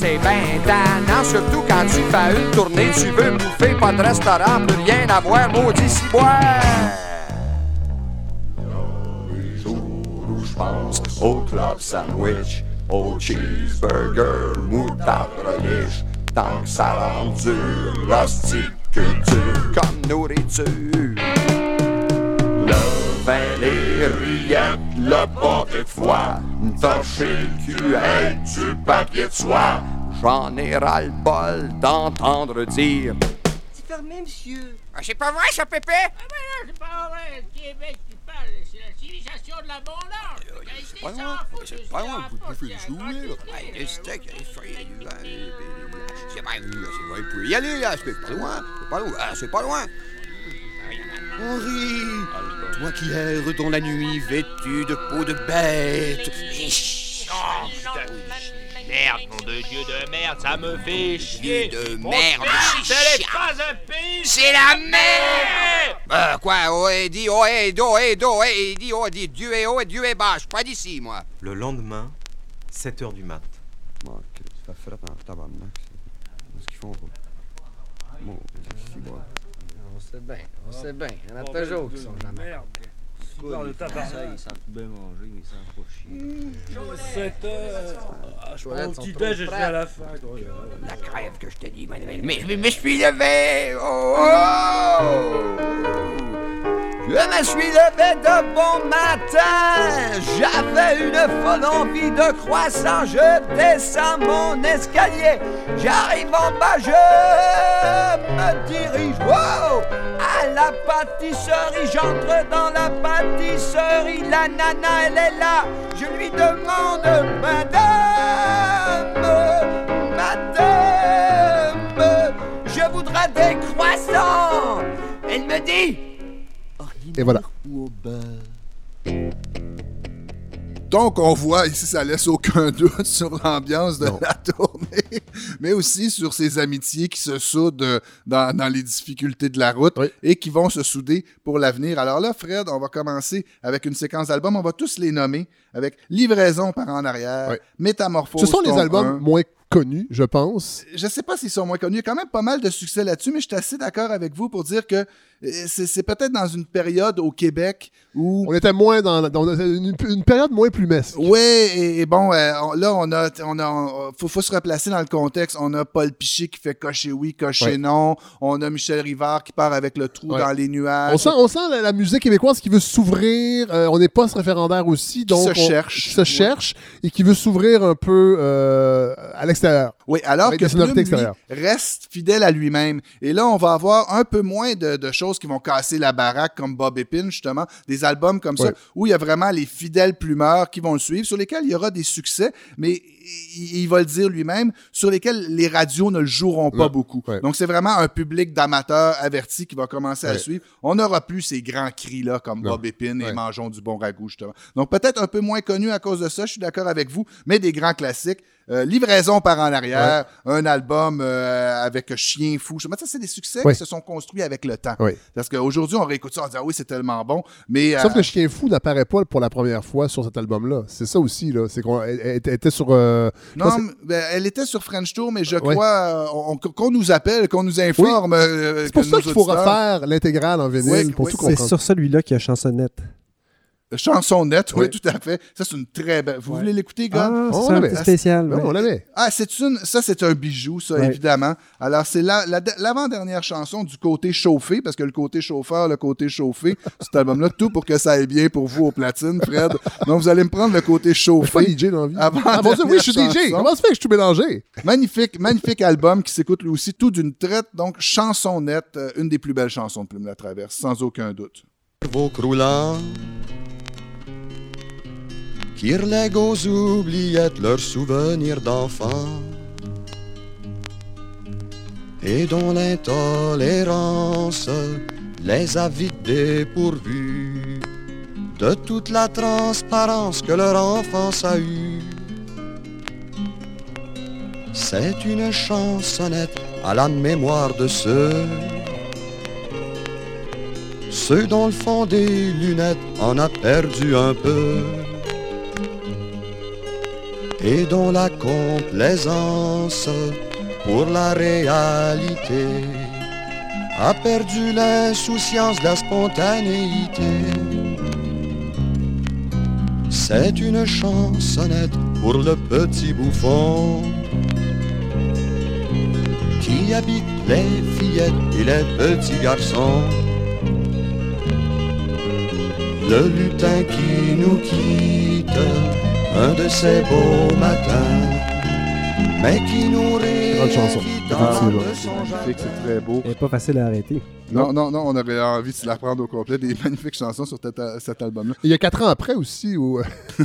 C'est ben tannant, surtout quand tu fais une tournée, tu veux bouffer, pas de restaurant, plus rien à voir, maudit ciboire. Je pense au club sandwich, au cheeseburger, moutarde relish, tant que ça rend dur, culture comme nourriture. Le vin, les rillettes, le de foie, torcher le cul avec du papier de soie. J'en ai ras-le-bol d'entendre dire C'est fermé, monsieur. Ah, C'est pas vrai, ça, Pépé? C'est pas vrai, le Québec qui parle, c'est la civilisation de l'abondance. C'est pas loin, c'est pas loin, vous pouvez là. Steaks, frites, c'est pas, c'est pas, vous pouvez y aller, là, c'est pas loin, c'est pas loin, ah, c'est pas loin. Henri, toi qui erres dans la nuit vêtu de peau de bête. Merde, nom de Dieu de merde, ça me fait chier. de Mon merde, c'est ce n'est chiant. pas un pays. C'est la merde! Euh, quoi, oh, et dis, oh, et do, et do, et dis, oh, dis, Dieu est haut et Dieu est bas, je suis pas d'ici, moi. Le lendemain, 7 h du mat. On sait bien, on sait bien. Il y en a toujours qui sont jamais. Merde. Super le tabac. Ils savent tout bien manger, mais ils savent pas chier. 7 heures. Ah, je Mon petit déj, je à la fin. La crève que je te dis, mademoiselle. Mais je me suis levé! Oh! Je Je me suis levé de bon matin, j'avais une folle envie de croissant, je descends mon escalier, j'arrive en bas, je me dirige. Wow, à la pâtisserie, j'entre dans la pâtisserie, la nana elle est là, je lui demande madame, madame, je voudrais des croissants. Elle me dit Et voilà. Donc, on voit ici, ça laisse aucun doute sur l'ambiance de la tournée, mais aussi sur ces amitiés qui se soudent dans, dans les difficultés de la route et qui vont se souder pour l'avenir. Alors là, Fred, on va commencer avec une séquence d'albums. On va tous les nommer avec Livraison par en arrière, Métamorphose. Ce sont les albums 1. moins connus, je pense. Je sais pas s'ils sont moins connus. Il y a quand même pas mal de succès là-dessus, mais je suis assez d'accord avec vous pour dire que c'est peut-être dans une période au Québec où... On était moins dans, dans une, une période moins plumesque. Oui, et, et bon, euh, on- là, on a, on a, on- faut, faut se replacer dans le contexte. On a Paul Piché qui fait cocher oui, cocher Ouais. non. On a Michel Rivard qui part avec le trou Ouais. dans les nuages. On sent, on sent la, la musique québécoise qui veut s'ouvrir. euh, on n'est pas ce référendaire aussi. Donc se on- cherche. qui se cherche et qui veut s'ouvrir un peu euh, à l'extérieur. Oui, alors Avec que Plume, lui, reste fidèle à lui-même. Et là, on va avoir un peu moins de, de choses qui vont casser la baraque, comme Bob Epine, justement. Des albums comme ça, où il y a vraiment les fidèles plumeurs qui vont le suivre, sur lesquels il y aura des succès, mais il, il va le dire lui-même, sur lesquels les radios ne le joueront pas Non. beaucoup. Donc, c'est vraiment un public d'amateurs avertis qui va commencer à suivre. On n'aura plus ces grands cris-là, comme Non. Bob Epine et. Mangeons du bon ragoût, justement. Donc, peut-être un peu moins connu à cause de ça, je suis d'accord avec vous, mais des grands classiques. Euh, livraison par en arrière, un album euh, avec Chien fou. Ça, c'est des succès Ouais. qui se sont construits avec le temps. Ouais. Parce qu'aujourd'hui, on réécoute ça, on dit ah oui, c'est tellement bon. Mais Sauf euh, que le chien fou n'apparaît pas pour la première fois sur cet album-là. C'est ça aussi, là. C'est qu'on elle- elle était sur. euh, non, pense que- ben, elle était sur French Tour, mais je crois on- qu'on nous appelle, qu'on nous informe. euh, c'est pour que ça qu'il faut refaire l'intégrale en vinyle Oui, pour oui, tout c'est sur celui-là qu'il y a chansonnette. Chanson nette, oui, Oui. tout à fait. Ça, c'est une très belle. Vous Ouais. voulez l'écouter, gars? Ah, On c'est un l'avait. petit spécial. Non, ouais. on l'avait. Ah, c'est une, ça c'est un bijou, ça Ouais. évidemment. Alors c'est la- la- l'avant-dernière chanson du côté chauffé, parce que le côté chauffeur, le côté chauffé, cet album-là, tout pour que ça aille bien pour vous au platine, Fred. Donc vous allez me prendre le côté Je suis pas chauffé. DJ dans la vie. Avant Ah, oui, je suis DJ. chanson. Comment ça fait que je suis tout mélangé? Magnifique, magnifique album qui s'écoute lui aussi tout d'une traite. Donc chanson nette, euh, une des plus belles chansons de Plume la Traverse, sans aucun doute. cerveau croulant qui relègue aux oubliettes leurs souvenirs d'enfants et dont l'intolérance les a vite dépourvus de toute la transparence que leur enfance a eue. C'est une chansonnette à la mémoire de ceux ceux dont le fond des lunettes en a perdu un peu et dont la complaisance pour la réalité a perdu l'insouciance de la spontanéité. C'est une chansonnette pour le petit bouffon qui habite les fillettes et les petits garçons. Le lutin qui nous quitte un de ces beaux matins, mais qui nous Grande chanson. Ah, Effectivement. c'est magnifique, c'est très beau. N'est pas facile à arrêter. Non, non, non, on aurait envie de la prendre au complet. Des magnifiques chansons sur cet, cet album-là. Il y a quatre ans après aussi, où euh,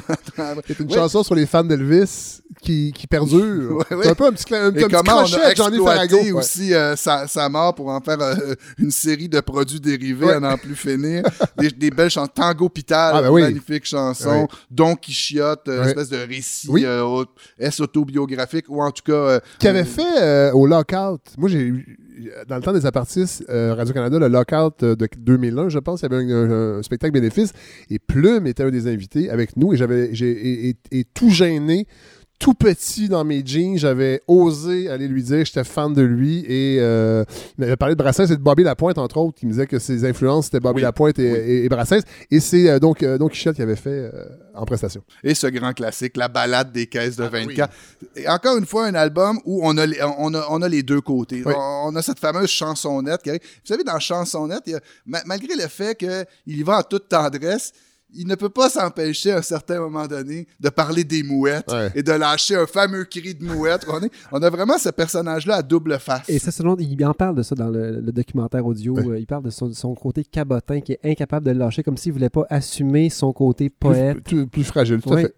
c'est une chanson sur les fans d'Elvis qui, qui perdure. Ouais, C'est un peu un petit, cla- un, Et petit comment on a exploité ouais. aussi euh, sa, sa mort pour en faire euh, une série de produits dérivés Ouais. à n'en plus finir. des, des belles chansons. Tango Pital, Ah, ben oui. magnifique chanson. Ouais. Don Quichotte, euh, Ouais. espèce de récit euh, est autobiographique ou en tout cas... euh, Qui avait fait euh, au Lockout. Moi, j'ai dans le temps des apartistes, euh, Radio-Canada, le Lockout euh, de 2001, je pense, il y avait un, spectacle bénéfice. Et Plume était un des invités avec nous. Et j'avais, j'ai tout gêné, tout petit dans mes jeans, j'avais osé aller lui dire que j'étais fan de lui et euh, il m'avait parlé de Brassens et de Bobby Lapointe, entre autres, qui me disait que ses influences c'était Bobby Oui. Lapointe et, Oui. et- et Brassens. Et c'est euh, donc, euh, Quichotte qui avait fait euh, en prestation. Et ce grand classique, la balade des caisses de Ah, ben 24. Et encore une fois, un album où on a les, on a, on a les deux côtés. On a cette fameuse chansonnette qui arrive. Vous savez, dans Chansonnette, il y a- ma- malgré le fait qu'il y va en toute tendresse, il ne peut pas s'empêcher à un certain moment donné de parler des mouettes Ouais. et de lâcher un fameux cri de mouette. on, est- on a vraiment ce personnage-là à double face. Et ça, selon, il en parle de ça dans le, le documentaire audio. Ouais. Euh, il parle de son, son côté cabotin qui est incapable de le lâcher, comme s'il voulait pas assumer son côté poète. Plus, plus- plus fragile, tout à fait.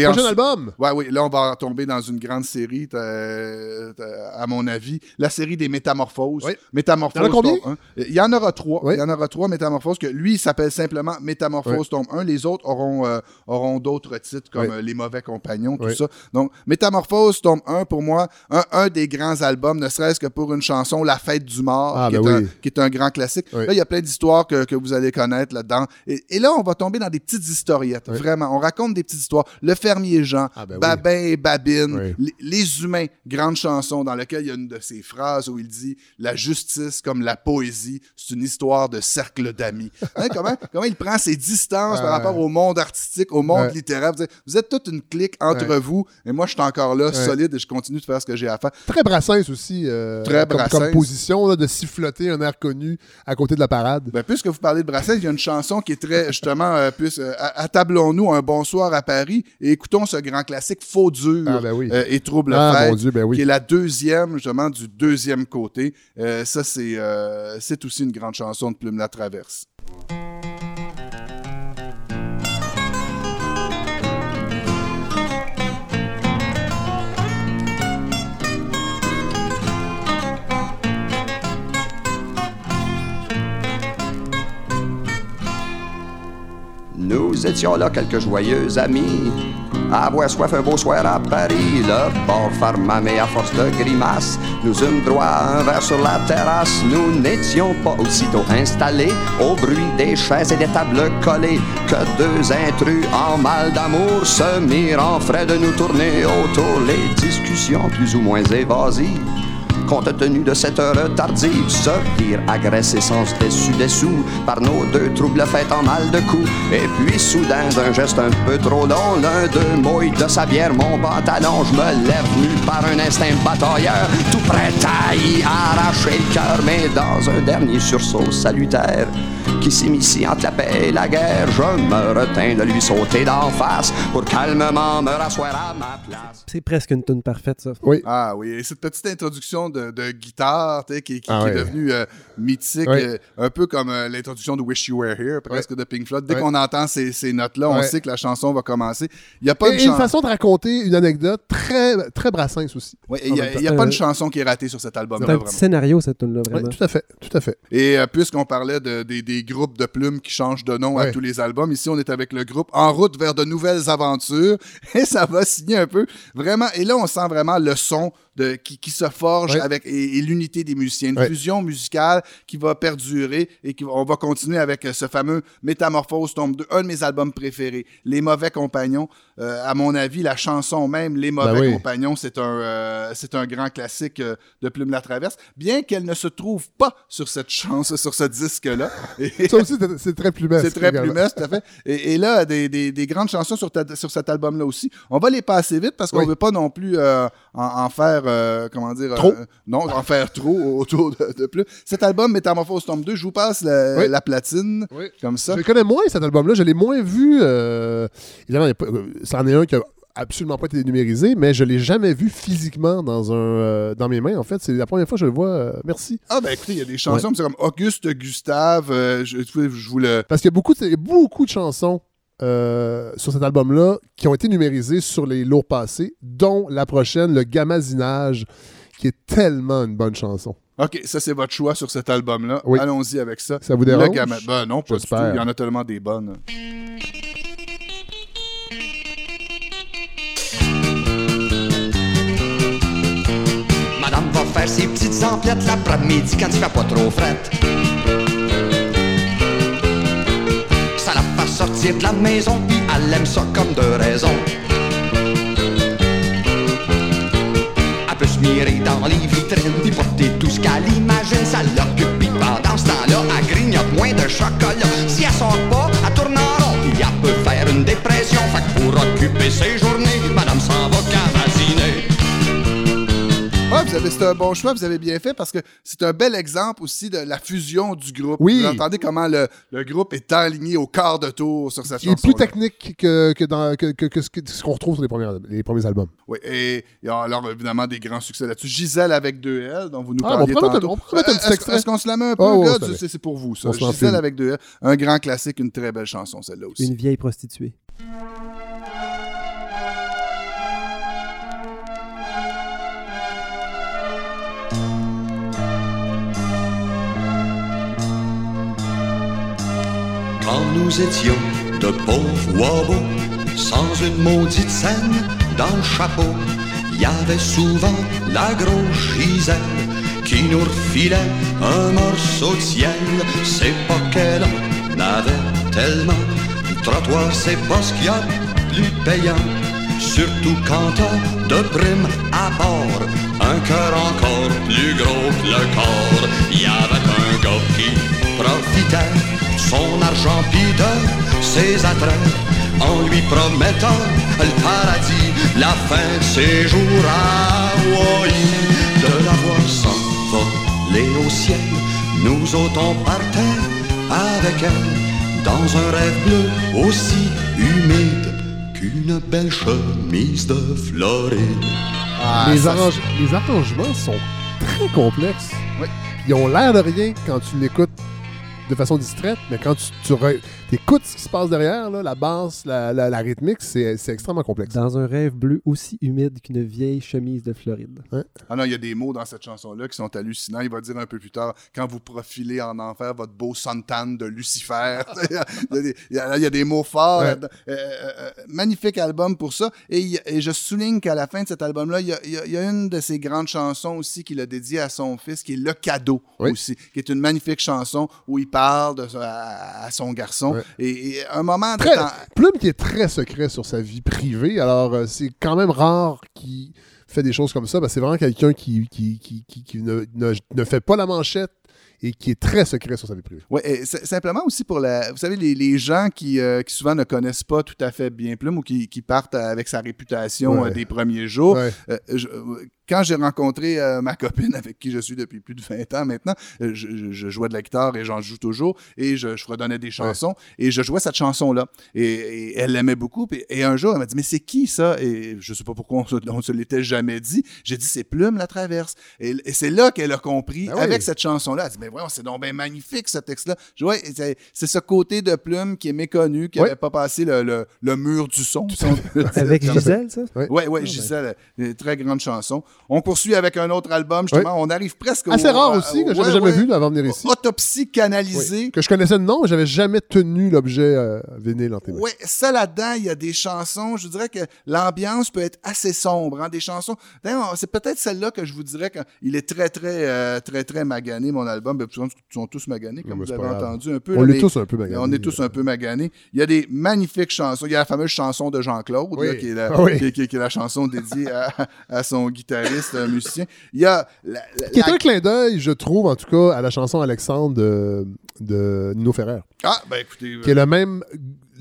Et Prochain album! Ouais, oui, là, on va tomber dans une grande série, t'as- t'as- à mon avis. La série des Métamorphoses. Oui. Métamorphoses. Il y en a combien? tome 1. Il y en aura trois. Oui. Il y en aura trois Métamorphoses, que lui, il s'appelle simplement Métamorphose Oui. tome 1. Les autres auront, euh, auront d'autres titres comme euh, Les Mauvais Compagnons, tout ça. Donc, Métamorphose tome 1, pour moi, un, un des grands albums, ne serait-ce que pour une chanson, La Fête du Mort, Ah, qui, ben est un, qui est un grand classique. Là, il y a plein d'histoires que, que vous allez connaître là-dedans. Et, et là, on va tomber dans des petites historiettes. Vraiment, on raconte des petites histoires. Le fermier Jean, Ah, ben oui. Babin et Babine, Oui. les, humains, grande chanson dans laquelle il y a une de ces phrases où il dit La justice comme la poésie, c'est une histoire de cercle d'amis. Hein, comment, comment il prend ses distances par rapport au monde artistique, au monde littéraire. Vous êtes, vous êtes toute une clique entre vous, et moi, je suis encore là, solide, et je continue de faire ce que j'ai à faire. Très Brassens aussi, euh, Très comme, Brassens. comme position, là, de siffloter un air connu à côté de la parade. Ben, puisque vous parlez de Brassens, il y a une chanson qui est très, justement, euh, plus, euh, attablons-nous un bonsoir à Paris et écoutons ce grand classique Faux dur Ah, ben oui. euh, et trouble Ah, fête, mon Dieu, ben oui. qui est la deuxième, justement, du deuxième côté. Euh, ça, c'est euh, c'est aussi une grande chanson de Plume la Traverse. Nous étions là quelques joyeux amis. Avoir soif un beau soir à Paris, le bord farmamé à force de grimaces. Nous eûmes droit à un verre sur la terrasse. Nous n'étions pas aussitôt installés au bruit des chaises et des tables collées que deux intrus en mal d'amour se mirent en frais de nous tourner autour. Les discussions plus ou moins évasives compte tenu de cette heure tardive, se virent agressés sans déçu dessous par nos deux troubles faits en mal de coups. Et puis soudain, d'un geste un peu trop long, l'un d'eux mouille de sa bière mon pantalon. Je me lève nu par un instinct batailleur, tout prêt à y arracher le cœur, mais dans un dernier sursaut salutaire qui s'immiscie entre la paix et la guerre, je me retins de lui sauter d'en face pour calmement me rasseoir à ma place. C'est presque une tune parfaite, ça. Oui. Ah oui, et cette petite introduction de, de guitare qui, qui- Ah qui est devenue euh, mythique, Ouais. euh, un peu comme euh, l'introduction de Wish You Were Here, presque de Pink Floyd. Dès Ouais. qu'on entend ces, ces notes-là, on sait que la chanson va commencer. Il n'y a pas Et de une chanson. façon de raconter une anecdote très, très Brassens aussi. Il n'y a, y a Euh, pas une chanson qui est ratée sur cet album. C'est un petit scénario, cette tune-là, vraiment. tout à fait, tout à fait. Et euh, puisqu'on parlait de- des, des groupes de plumes qui changent de nom à tous les albums, ici on est avec le groupe En route vers de nouvelles aventures et ça va signer un peu vraiment. Et là on sent vraiment le son de, qui, qui se forge avec et, et l'unité des musiciens, une fusion musicale qui va perdurer et qui on va continuer avec euh, ce fameux Métamorphose tombe 2, un de mes albums préférés, Les Mauvais Compagnons. Euh, à mon avis, la chanson même Les Mauvais Ben oui. Compagnons, c'est un euh, c'est un grand classique euh, de Plume la Traverse, bien qu'elle ne se trouve pas sur cette chance, sur ce disque-là. Ça aussi, c'est- très plumesque. c'est très plumesque, tout à fait. Et, et là, des, des- des grandes chansons sur, ta- sur cet album-là aussi. On va les passer vite parce qu'on Oui. veut pas non plus euh, en, en faire, euh, comment dire... Trop. euh, non, en faire trop autour de, de plus. Cet album, Métamorphose Tombe 2, je vous passe la, Oui. la platine, Oui. comme ça. Je le connais moins, cet album-là. Je l'ai moins vu. euh, Évidemment, il y a pas- c'en est un qui a absolument pas été numérisé, mais je l'ai jamais vu physiquement dans, un, euh, dans mes mains. En fait, c'est la première fois que je le vois. euh, merci. Ah ben écoutez, il y a des chansons c'est comme Auguste Gustave, euh, je, je vous le... Parce qu'il y a beaucoup de, il y a beaucoup de chansons euh, sur cet album-là qui ont été numérisées sur les lourds passés, dont la prochaine, le Gamazinage, qui est tellement une bonne chanson. OK, ça c'est votre choix sur cet album-là. Oui. Allons-y avec ça. Ça vous dérange? Le. Ben non, pas du tout. J'espère. Il y en a tellement des bonnes. Madame va faire ses petites emplettes l'après-midi quand il fait pas trop fret. sortir de la maison, puis elle aime ça comme de raison. Elle peut se mirer dans les vitrines, puis porter tout ce qu'elle imagine, ça l'occupe, puis pendant ce temps-là, elle grignote moins de chocolat. Si elle sort pas, elle tourne en rond, puis elle peut faire une dépression, fait pour occuper ses jours, vous avez, c'est un bon choix, vous avez bien fait parce que c'est un bel exemple aussi de la fusion du groupe. Oui. Vous entendez comment le, le groupe est aligné au quart de tour sur cette Qui est chanson. plus technique que, que, dans, que, ce qu'on retrouve sur les premiers, les premiers albums. Oui, et il y a alors évidemment des grands succès là-dessus. Gisèle avec deux L, dont vous nous Ah, on parliez mettre un- tantôt. on pourrait mettre un Euh, petit est-ce- extrait. Est-ce qu'on se la met un peu, Ah, ouais, gars? on. C'est pour vous, ça. On. Gisèle avec deux L, un grand classique, une très belle chanson, celle-là aussi. Une vieille prostituée. Nous étions de pauvres wabos, sans une maudite scène dans le chapeau, y avait souvent la grosse Gisèle qui nous refilait un morceau de ciel. C'est pas qu'elle en avait tellement, le trottoir c'est pas ce qu'il y a plus payant. Surtout quand t'as de primes à bord, un cœur encore plus gros que le corps. Y avait un gars qui profitait son argent pis de ses attraits en lui promettant le paradis, la fin de ses jours à Hawaï. De la voir s'envoler au ciel, nous on partait avec elle dans un rêve bleu aussi humide qu'une belle chemise de Floride. Ah, les, arrange- les arrangements sont très complexes. Ils ont l'air de rien quand tu l'écoutes de façon distraite, mais quand tu, tu re- écoutes ce qui se passe derrière, là, la basse, la, la- la rythmique, c'est c'est extrêmement complexe. Dans un rêve bleu aussi humide qu'une vieille chemise de Floride. Ah non, il y a des mots dans cette chanson-là qui sont hallucinants. Il va dire un peu plus tard, quand vous profilez en enfer votre beau suntan de Lucifer. il, y a des, il y a- il y a des mots forts. Ouais. Euh, euh, euh, magnifique album pour ça. Et, je souligne qu'à la fin de cet album-là, il y a, il y a- il y a une de ses grandes chansons aussi qu'il a dédiée à son fils, qui est Le Cadeau aussi, qui est une magnifique chanson où il parle de, à, à son garçon. Ouais. Et, et un moment Très- temps- Plume qui est très secret sur sa vie privée, alors euh, c'est quand même rare qu'il fait des choses comme ça. c'est vraiment quelqu'un qui, qui, qui, qui- qui ne, ne- ne fait pas la manchette et qui est très secret sur sa vie privée. Oui, simplement aussi pour la. Vous savez, les, les gens qui, euh, qui souvent ne connaissent pas tout à fait bien Plume ou qui, qui partent avec sa réputation Ouais. euh, des premiers jours. Ouais. euh, je- quand j'ai rencontré euh, ma copine avec qui je suis depuis plus de 20 ans maintenant, euh, je, je- je jouais de la guitare et j'en joue toujours et je, je redonnais des chansons et je jouais cette chanson-là et, et elle l'aimait beaucoup. Et un jour, elle m'a dit Mais c'est qui ça? Et je sais pas pourquoi on se, on se l'était jamais dit. J'ai dit C'est Plume la traverse. Et, et c'est là qu'elle a compris oui. avec cette chanson-là. Elle dit Mais voyons, c'est donc bien magnifique ce texte-là. Ouais, c'est, c'est ce côté de Plume qui est méconnu, qui Ouais. n'avait pas passé le, le- le mur du son. Avec Gisèle, ça? Oui, Ouais. oui, Ah, Gisèle, une très grande chanson. On poursuit avec un autre album, justement. On arrive presque Assez au- rare à- aussi, que ouais, j'avais jamais ouais. vu avant de venir ici. Autopsie canalisée. Oui. Que je connaissais de nom, mais j'avais jamais tenu l'objet euh, vinyle en témoin. Oui, ça là-dedans, il y a des chansons, je dirais que l'ambiance peut être assez sombre. hein, des chansons. D'ailleurs, c'est peut-être celle-là que je vous dirais qu'il est très, très, euh, très, très magané, mon album. Ben, ils sont tous maganés, comme mais vous avez entendu un peu. On est tous un peu maganés. On est tous un peu maganés. Il y a des magnifiques chansons. Il y a la fameuse chanson de Jean-Claude, Ah qui est la chanson dédiée à, à son guitariste, musicien. Il y a la- la- Qui est la- un clin d'œil, je trouve, en tout cas, à la chanson Alexandre de, de Nino Ferrer. Ah, ben écoutez. Qui est le même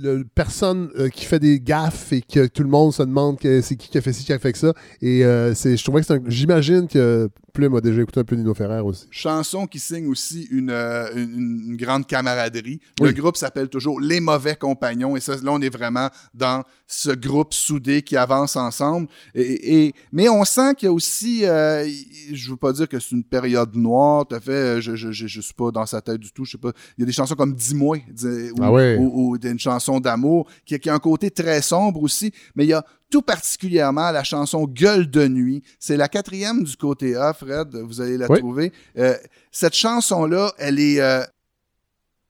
le- personne euh, qui fait des gaffes et que tout le monde se demande que c'est qui qui a fait ci, qui a fait que ça. Et euh, c'est, je trouvais que c'est un- J'imagine que Plume a déjà écouté un peu Nino Ferrer aussi. chanson qui signe aussi une, euh, une, une grande camaraderie. Le groupe s'appelle toujours Les Mauvais Compagnons. Et ça, là, on est vraiment dans ce groupe soudé qui avance ensemble. Et, et- mais on sent qu'il y a aussi, euh, je veux pas dire que c'est une période noire, tout à fait, euh, je, je, je, je suis pas dans sa tête du tout, je sais pas. Il y a des chansons comme Dis-moi, dis- ou, Ah ouais. ou, ou une chanson d'amour qui, qui a un côté très sombre aussi. Mais il y a tout particulièrement la chanson Gueule de nuit. C'est la quatrième du côté A, Fred, vous allez la Oui. trouver. Euh, cette chanson-là, elle est... euh,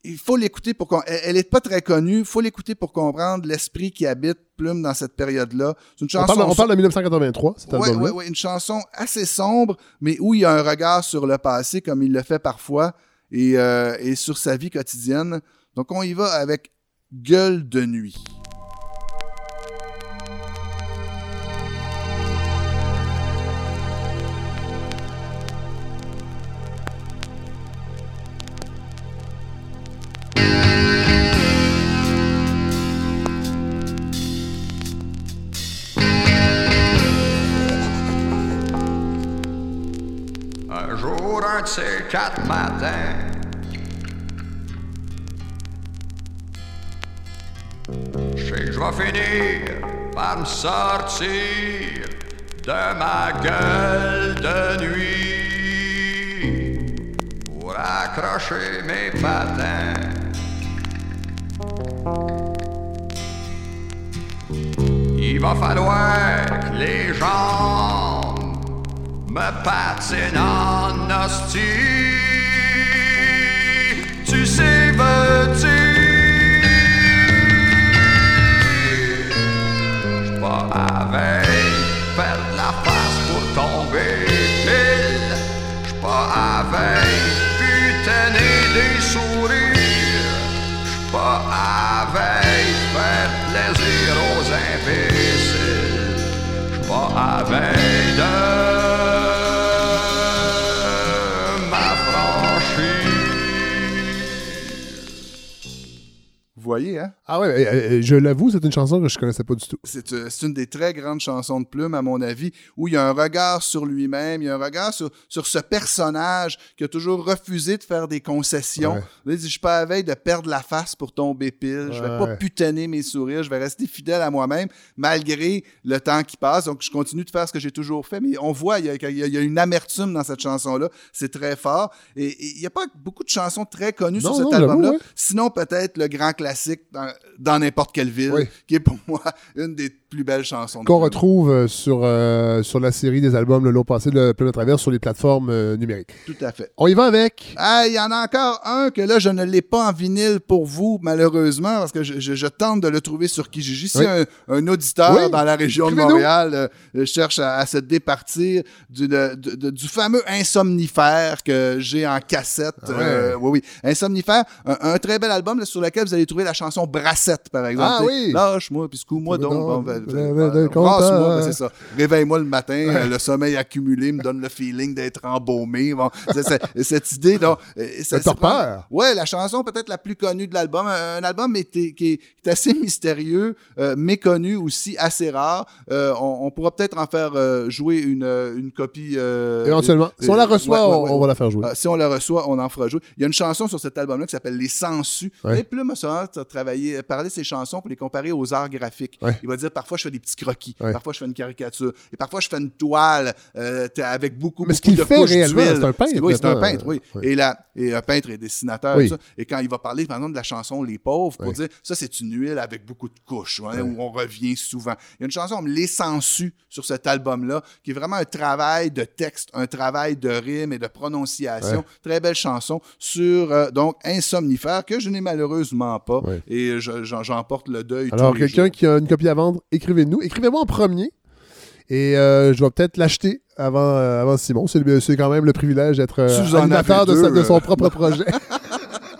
il faut l'écouter pour... com- Elle elle est pas très connue. Il faut l'écouter pour comprendre l'esprit qui habite Plume dans cette période-là. C'est une On chanson... parle, on parle de 1983, cet album-là. ouais, ouais, une chanson assez sombre, mais où il y a un regard sur le passé, comme il le fait parfois, et, euh, et sur sa vie quotidienne. Donc, on y va avec Gueule de nuit. Ces quatre matins. Je sais que je vais finir par me sortir de ma gueule de nuit pour accrocher mes patins. Il va falloir que les gens me patinent en hostie. Tu sais, veux-tu? J'suis pas avec perdre la face pour tomber pile. J'suis pas avec butaner des sourires. J'suis pas avec faire plaisir aux imbéciles. J'suis pas avec de voyez, hein? Ah ouais, euh, je l'avoue, c'est une chanson que je connaissais pas du tout. C'est euh, c'est une des très grandes chansons de Plume, à mon avis, où il y a un regard sur lui-même, il y a un regard sur, sur ce personnage qui a toujours refusé de faire des concessions. Ouais. Je suis pas à veille de perdre la face pour tomber pile, je vais Ouais. pas putainer mes sourires, je vais rester fidèle à moi-même, malgré le temps qui passe. Donc, je continue de faire ce que j'ai toujours fait, mais on voit, il y a, il y une amertume dans cette chanson-là, c'est très fort. Et et il n'y a pas beaucoup de chansons très connues Non, sur cet album-là. ouais. Sinon, peut-être le grand classique dans dans n'importe quelle ville, Oui. qui est pour moi une des plus belles chansons. de Qu'on retrouve euh, sur, euh, sur la série des albums Le Long Passé de Plume à travers sur les plateformes euh, numériques. Tout à fait. On y va avec. Ah, il y en a encore un que là, je ne l'ai pas en vinyle pour vous, malheureusement, parce que je, je- je tente de le trouver sur Kijiji. Si Oui. un, un auditeur Oui. dans la région de. Montréal euh, cherche à, à se départir du, de- de- de- du fameux insomnifère que j'ai en cassette. Ah ouais. oui, oui. Insomnifère, un, un très bel album là, sur lequel vous allez trouver la chanson Brassette, par exemple. Ah oui. Lâche-moi, puis secoue-moi donc. Non, Brasse-moi, c'est ça. Réveille-moi le matin, euh, le sommeil accumulé me donne le feeling d'être embaumé. Bon, cette idée, donc, euh, ça- c'est torpeur. Ouais, la chanson peut-être la plus connue de l'album. Un, album qui, est, assez mystérieux, euh, méconnu aussi, assez rare. On, pourra peut-être en faire jouer une, copie. Éventuellement. Si on la reçoit, on- on va la faire jouer. Euh, si on la reçoit, on en fera jouer. Il y a une chanson sur cet album-là qui s'appelle Les Sensus. Et Plume a souvent travaillé, parlé de ses chansons pour les comparer aux arts graphiques. Il va dire parfois je fais des petits croquis, Ouais. parfois je fais une caricature, et parfois je fais une toile euh, avec beaucoup, Mais ce beaucoup qu'il de fait couches réellement, c'est un peintre, Oui, c'est un peintre, oui. Et, la, et un peintre et dessinateur. Oui. ça. Et quand il va parler, par exemple, de la chanson Les Pauvres, pour Oui. dire ça, c'est une huile avec beaucoup de couches, hein, où on revient souvent. Il y a une chanson, Les Sensus, sur cet album-là, qui est vraiment un travail de texte, un travail de rime et de prononciation. Très belle chanson sur, euh, donc, Insomnifère, que je n'ai malheureusement pas. Et je- j'en j'en porte le deuil. Alors, quelqu'un qui a une copie à vendre, écrivez-nous. Écrivez-moi en premier. Et euh, je vais peut-être l'acheter avant, euh, avant Simon. C'est quand même le privilège d'être euh, animateur de, de son propre projet.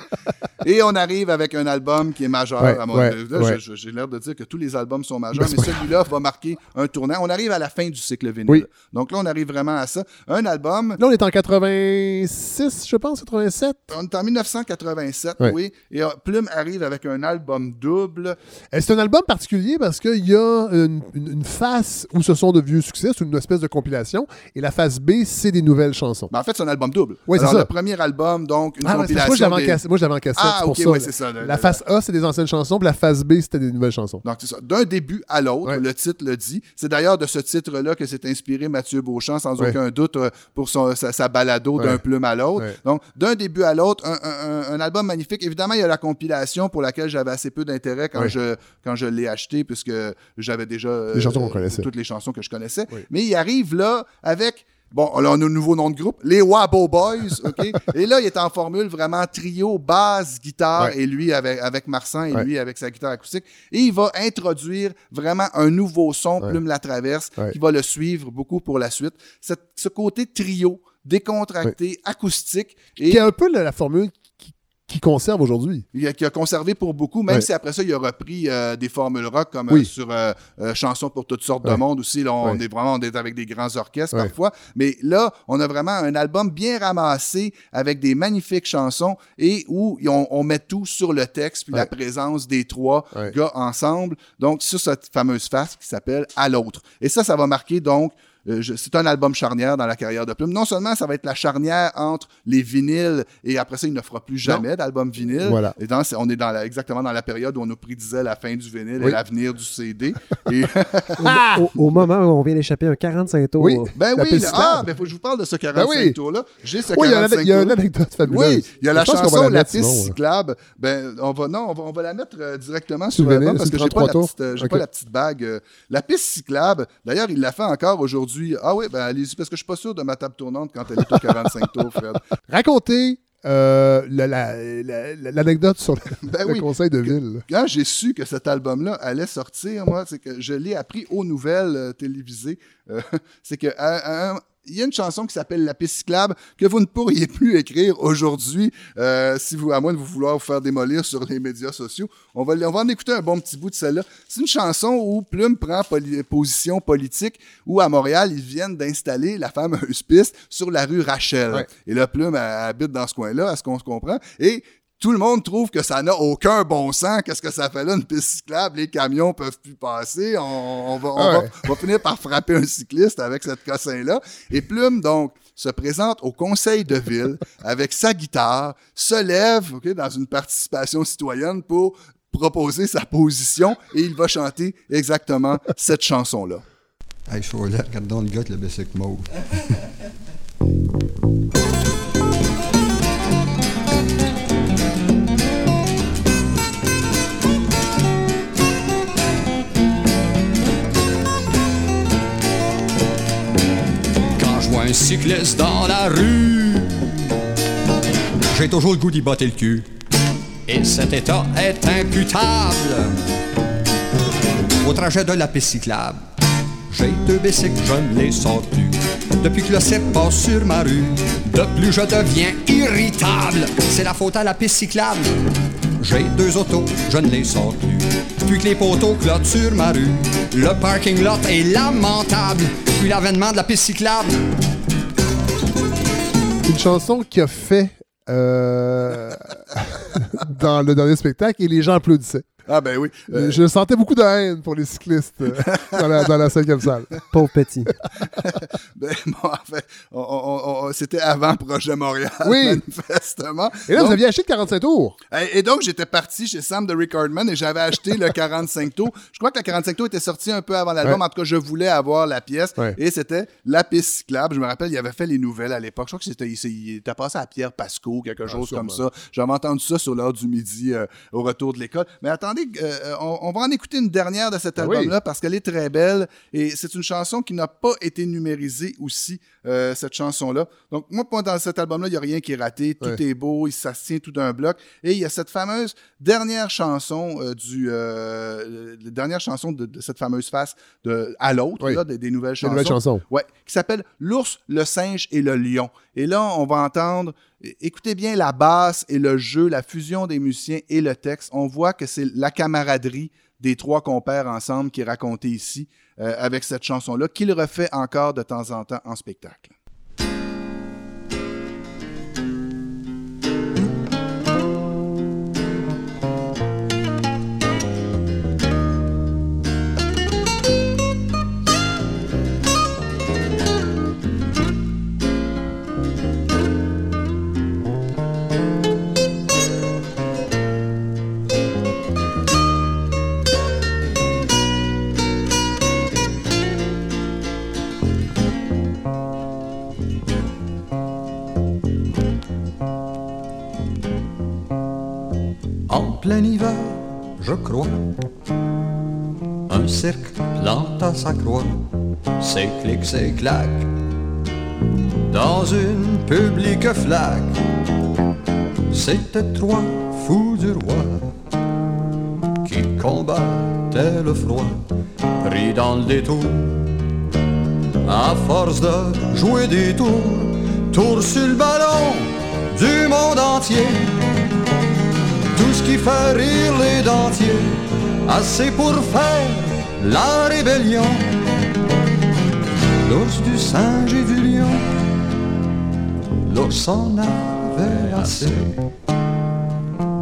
Et on arrive avec un album qui est majeur. Ouais, à mon ouais, là, J'ai l'air de dire que tous les albums sont majeurs, Ben, mais celui-là va marquer un tournant. On arrive à la fin du cycle vinyle. Oui. Donc là, on arrive vraiment à ça. Un album, Là, on est en 86, je pense, 87. on est en 1987, Ouais. oui. Et euh, Plume arrive avec un album double. Et C'est un album particulier parce qu'il y a une, une- une face où ce sont de vieux succès, c'est une espèce de compilation, et la face B, c'est des nouvelles chansons. Ben, en fait, c'est un album double. Oui, c'est ça. le premier album, donc, une Ah, que compilation. moi, je l'avais en. Moi, cassette, Ah, pour ok, ça. ouais, c'est ça. Le- La le- face A, c'est des anciennes chansons, puis la face B, c'était des nouvelles chansons. Donc, c'est ça. D'un début à l'autre, Ouais. le titre le dit. C'est d'ailleurs de ce titre-là que s'est inspiré Mathieu Beauchamp, sans Ouais. aucun doute, euh, pour son, sa, sa balado d'un Ouais. plume à l'autre. Ouais. Donc, d'un début à l'autre, un, un- un- un album magnifique. Évidemment, il y a la compilation pour laquelle j'avais assez peu d'intérêt quand Ouais. je, quand je l'ai acheté, puisque j'avais déjà euh, Les chansons qu'on connaissait. toutes les chansons que je connaissais. Oui. Mais il arrive là avec. Bon, là, on a un nouveau nom de groupe, les Wabo Boys, OK? et là, il est en formule vraiment trio, basse, guitare, Ouais. et lui avec, avec Marsan, et Ouais. lui avec sa guitare acoustique. Et il va introduire vraiment un nouveau son, Ouais. Plume la Traverse, qui va le suivre beaucoup pour la suite. Cette- ce côté trio, décontracté, acoustique, et Qui est un peu la, la formule qui, conserve aujourd'hui. il a- qui a conservé pour beaucoup, même Ouais. si après ça, il a repris euh, des formules rock comme Oui. euh, sur euh, Chansons pour toutes sortes de monde aussi. Là, on Ouais. est vraiment on est avec des grands orchestres parfois. Mais là, on a vraiment un album bien ramassé avec des magnifiques chansons et où on, on met tout sur le texte puis la présence des trois gars ensemble. Donc, sur cette fameuse face qui s'appelle À l'autre. Et ça, ça va marquer donc c'est un album charnière dans la carrière de Plume. Non seulement ça va être la charnière entre les vinyles et après ça, il ne fera plus jamais d'album vinyle. Voilà. Et dans- on est dans la- exactement dans la période où on nous prédisait la fin du vinyle Oui. et l'avenir du CD. Et Au, au moment où on vient d'échapper un 45 tours. Oui. ben La oui, piste là- ah, ben faut que je vous parle de ce 45 Ben oui. tours-là. J'ai ce Oui, il y a 45 une- il y a une anecdote fabuleuse. Oui, il y a la Je chanson la La piste sinon, ouais. cyclable. Ben, on va, non, on va, on va la mettre euh, directement Sur le parce que j'ai pas, 33 la petite, euh, j'ai Ok. pas la petite bague. euh, la piste cyclable, d'ailleurs, il la fait encore aujourd'hui. Ah oui, ben allez-y, parce que je suis pas sûr de ma table tournante quand elle est au 45 tours, Fred. Racontez euh, la- la- la- la- l'anecdote sur le, Ben le oui. conseil de ville. Quand j'ai su que cet album-là allait sortir, moi, c'est que je l'ai appris aux nouvelles euh, télévisées. Euh, c'est que à- il y a une chanson qui s'appelle La piste cyclable que vous ne pourriez plus écrire aujourd'hui, euh, si vous, à moins de vous vouloir vous faire démolir sur les médias sociaux. On va, on va en écouter un bon petit bout de celle-là. C'est une chanson où Plume prend poli- position politique, où à Montréal, ils viennent d'installer la fameuse piste sur la rue Rachel. Ouais. Et là, Plume elle, habite dans ce coin-là, à ce qu'on se comprend. Et tout le monde trouve que ça n'a aucun bon sens. Qu'est-ce que ça fait là, une piste cyclable? Les camions peuvent plus passer. On, on va, on Ah va- on va finir par frapper un cycliste avec cette cossin-là. Et Plume, donc, se présente au conseil de ville avec sa guitare, se lève dans une participation citoyenne pour proposer sa position et il va chanter exactement cette chanson-là. Hey, je suis là, regardons le gars avec le bicycle mauve. un cycliste dans la rue, j'ai toujours le goût d'y botter le cul. Et cet état est imputable au trajet de la piste cyclable. J'ai deux bicycles, je ne les sors plus. Depuis que le CEP passe sur ma rue, de plus je deviens irritable. C'est la faute à la piste cyclable. J'ai deux autos, je ne les sors plus. Depuis que les poteaux clôturent ma rue, le parking lot est lamentable. Puis l'avènement de la piste cyclable. Une chanson qui a fait euh, dans le dernier spectacle et les gens applaudissaient. Ah ben oui. Euh, Je sentais beaucoup de haine pour les cyclistes euh, dans, la, dans la cinquième salle. Pauvre petit. Ben, bon, en fait, on- on- on- c'était avant Projet Montréal, Oui. manifestement. Et là, vous aviez acheté le 45 tours. Et et donc, j'étais parti chez Sam de Recordman et j'avais acheté le 45 tours. Je crois que le 45 tours était sorti un peu avant l'album. Ouais. En tout cas, je voulais avoir la pièce. Ouais. Et c'était la piste cyclable. Je me rappelle, il avait fait les nouvelles à l'époque. Je crois que c'était, il, s'est- il était passé à Pierre Pasco, quelque chose sûrement. comme ça. J'avais entendu ça sur l'heure du midi euh, au retour de l'école. Mais attendez, euh, on, on va en écouter une dernière de cet Ah oui. album-là parce qu'elle est très belle. Et c'est une chanson qui n'a pas été numérisée aussi, euh, cette chanson-là. Donc, moi, dans cet album-là, il n'y a rien qui est raté. Tout est beau, il- tient tout d'un bloc. Et il y a cette fameuse dernière chanson euh, du euh, la dernière chanson de, de cette fameuse face de à l'autre Oui. des, des nouvelles Des chansons. nouvelles chansons. Ouais, qui s'appelle L'ours, le singe et le lion. Et là, on va entendre écoutez bien la basse et le jeu, la fusion des musiciens et le texte. On voit que c'est la camaraderie des trois compères ensemble qui est racontée ici euh, avec cette chanson-là, qu'il refait encore de temps en temps en spectacle. Plein hiver, je crois, un cirque planta sa croix, c'est clic, c'est clac, dans une publique flaque. C'était trois fous du roi qui combattaient le froid, pris dans le détour. À force de jouer des tours, tours sur le ballon du monde entier tout ce qui fait rire les dentiers, assez pour faire la rébellion. L'ours du singe et du lion, l'ours en avait assez.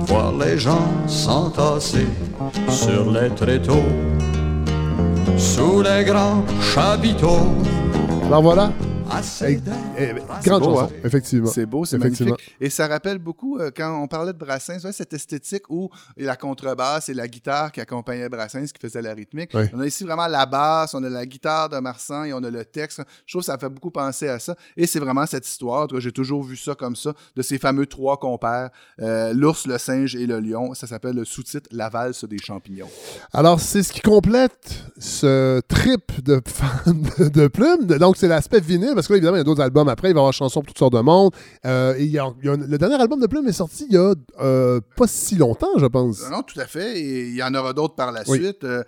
Voir les gens s'entasser sur les tréteaux, sous les grands chapiteaux. Alors voilà. Assez Eh, C'est grande beau, chanson, hein? effectivement. C'est beau, c'est magnifique. Et ça rappelle beaucoup, euh, quand on parlait de Brassens, ouais, cette esthétique où la contrebasse et la guitare qui accompagnaient Brassens, qui faisait la rythmique. Oui. On a ici vraiment la basse, on a la guitare de Marsan et on a le texte. Je trouve que ça fait beaucoup penser à ça. Et c'est vraiment cette histoire, j'ai toujours vu ça comme ça, de ces fameux trois compères, euh, l'ours, le singe et le lion. Ça s'appelle le sous-titre La valse des champignons. Alors, c'est ce qui complète ce trip de, de plumes. Donc, c'est l'aspect vinyle, parce que là, évidemment, il y a d'autres albums après. Il va y avoir chansons pour toutes sortes de monde. Euh, et il y a- il y a- le dernier album de plumes est sorti il y a euh, pas si longtemps, je pense. Non, tout à fait. Et il y en aura d'autres par la Oui. suite. Euh,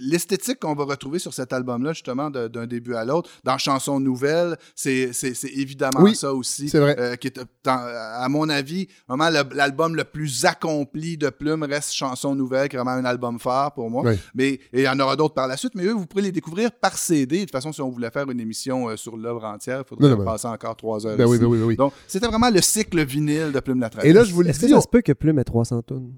L'esthétique qu'on va retrouver sur cet album-là, justement, d'un début à l'autre, dans Chansons nouvelles, c'est évidemment Oui, ça aussi. c'est vrai. qui est, à mon avis, vraiment l'album le plus accompli de Plume reste Chansons nouvelles, qui est vraiment un album phare pour moi. Oui. Mais et il y en aura d'autres par la suite. Mais eux, vous pourrez les découvrir par CD. De toute façon, si on voulait faire une émission euh, sur l'œuvre entière, il faudrait Non, non, mais- passer encore trois heures. Ben oui, ben oui, ben oui. Donc, c'était vraiment le cycle vinyle de Plume la Et là, je vous le Est-ce que dis. ça on- se peut que Plume ait 300 tonnes?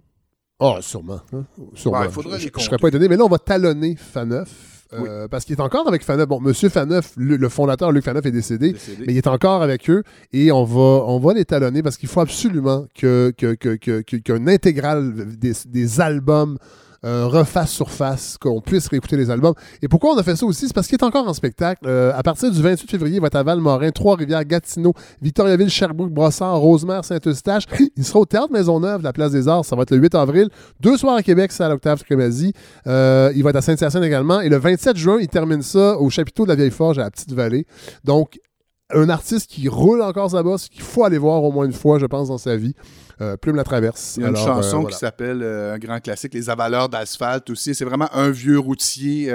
Ah, sûrement. hein? Sûrement. Il faudrait je, les je serais pas étonné, mais là, on va talonner Faneuf. euh, Parce qu'il est encore avec Faneuf. Bon, Monsieur Faneuf, le, le fondateur Luc Faneuf est décédé, Décédé. mais il est encore avec eux et on va, on va les talonner parce qu'il faut absolument que, que, que, que- que- qu'un intégral des, des albums refasse surface, qu'on puisse réécouter les albums. Et pourquoi on a fait ça aussi? C'est parce qu'il est encore en spectacle. Euh, à partir du 28 février, il va être à Val-Morin, Trois-Rivières, Gatineau, Victoriaville, Sherbrooke, Brossard, Rosemère, Saint-Eustache. Il sera au Théâtre Maisonneuve, la Place des Arts. Ça va être le 8 avril. Deux soirs à Québec, c'est à l'Octave Crémazie. Euh, il va être à Saint-Hyacinthe également. Et le 27 juin, il termine ça au chapiteau de la Vieille Forge à la Petite-Vallée. Donc, un artiste qui roule encore sa bosse, qu'il faut aller voir au moins une fois, je pense, dans sa vie. Euh, Plume la traverse. Il y a une Alors, chanson euh, voilà. qui s'appelle euh, un grand classique, Les avaleurs d'asphalte aussi. C'est vraiment un vieux routier.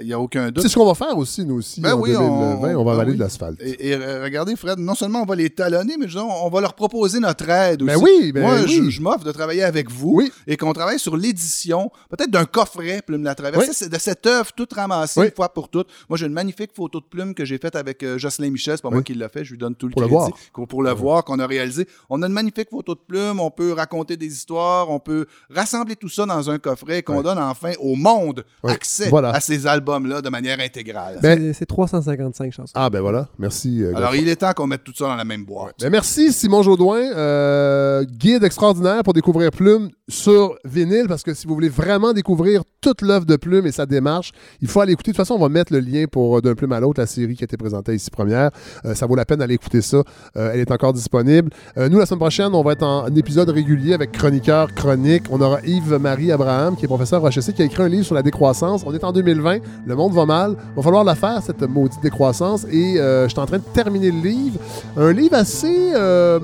Il n'y a aucun doute. C'est ce qu'on va faire aussi, nous aussi, Ben en oui, 2020. On, va ben avaler oui. de l'asphalte. Et, et, regardez, Fred, non seulement on va les talonner, mais disons, on va leur proposer notre aide aussi. Ben oui, ben Moi, oui. je, je m'offre de travailler avec vous et qu'on travaille sur l'édition, peut-être d'un coffret Plume la c'est de cette œuvre toute ramassée une fois pour toutes. Moi, j'ai une magnifique photo de Plume que j'ai faite avec Jocelyn Michel, c'est pas moi qui l'a fait, je lui donne tout le Pour le crédit. voir. Pour, pour le voir, qu'on a réalisé. On a une magnifique photo de Plume, on peut raconter des histoires, on peut rassembler tout ça dans un coffret qu'on donne enfin au monde accès Voilà. à ces albums-là de manière intégrale. Ben- C'est- C'est 355 chansons. Ah, ben voilà. Merci. euh, Alors, il est temps qu'on mette tout ça dans la même boîte. Ben, merci Simon Jaudoin, euh, guide extraordinaire pour découvrir Plume sur vinyle, parce que si vous voulez vraiment découvrir toute l'œuvre de Plume et sa démarche, il faut aller écouter. De toute façon, on va mettre le lien pour euh, D'un Plume à l'autre, la série qui a été présentée ici première. Euh, ça vaut la peine d'aller écouter ça. Euh, elle est encore disponible. Euh, nous, la semaine prochaine, on va être en, épisode régulier avec chroniqueur chronique. On aura Yves-Marie Abraham, qui est professeur à qui a écrit un livre sur la décroissance. On est en 2020, le monde va mal. Il va falloir la faire, cette maudite décroissance. Et euh, je suis en train de terminer le livre. Un livre assez euh,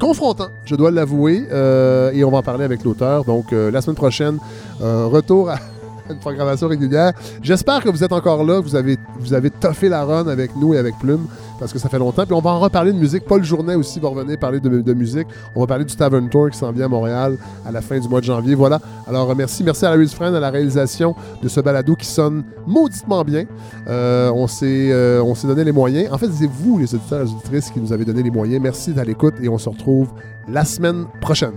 confrontant, je dois l'avouer. Euh, et on va en parler avec l'auteur. Donc, la semaine prochaine, retour à une programmation régulière. J'espère que vous êtes encore là, vous avez, vous avez toffé la run avec nous et avec Plume, parce que ça fait longtemps. Puis on va en reparler de musique. Paul Journet aussi va revenir parler de, musique. On va parler du Tavern Tour qui s'en vient à Montréal à la fin du mois de janvier. Voilà. Alors euh, merci. Merci à Larry Friend à la réalisation de ce balado qui sonne mauditement bien. Euh, on s'est euh, on s'est donné les moyens. En fait, c'est vous, les auditeurs et les auditrices, qui nous avez donné les moyens. Merci d'à l'écoute et on se retrouve la semaine prochaine.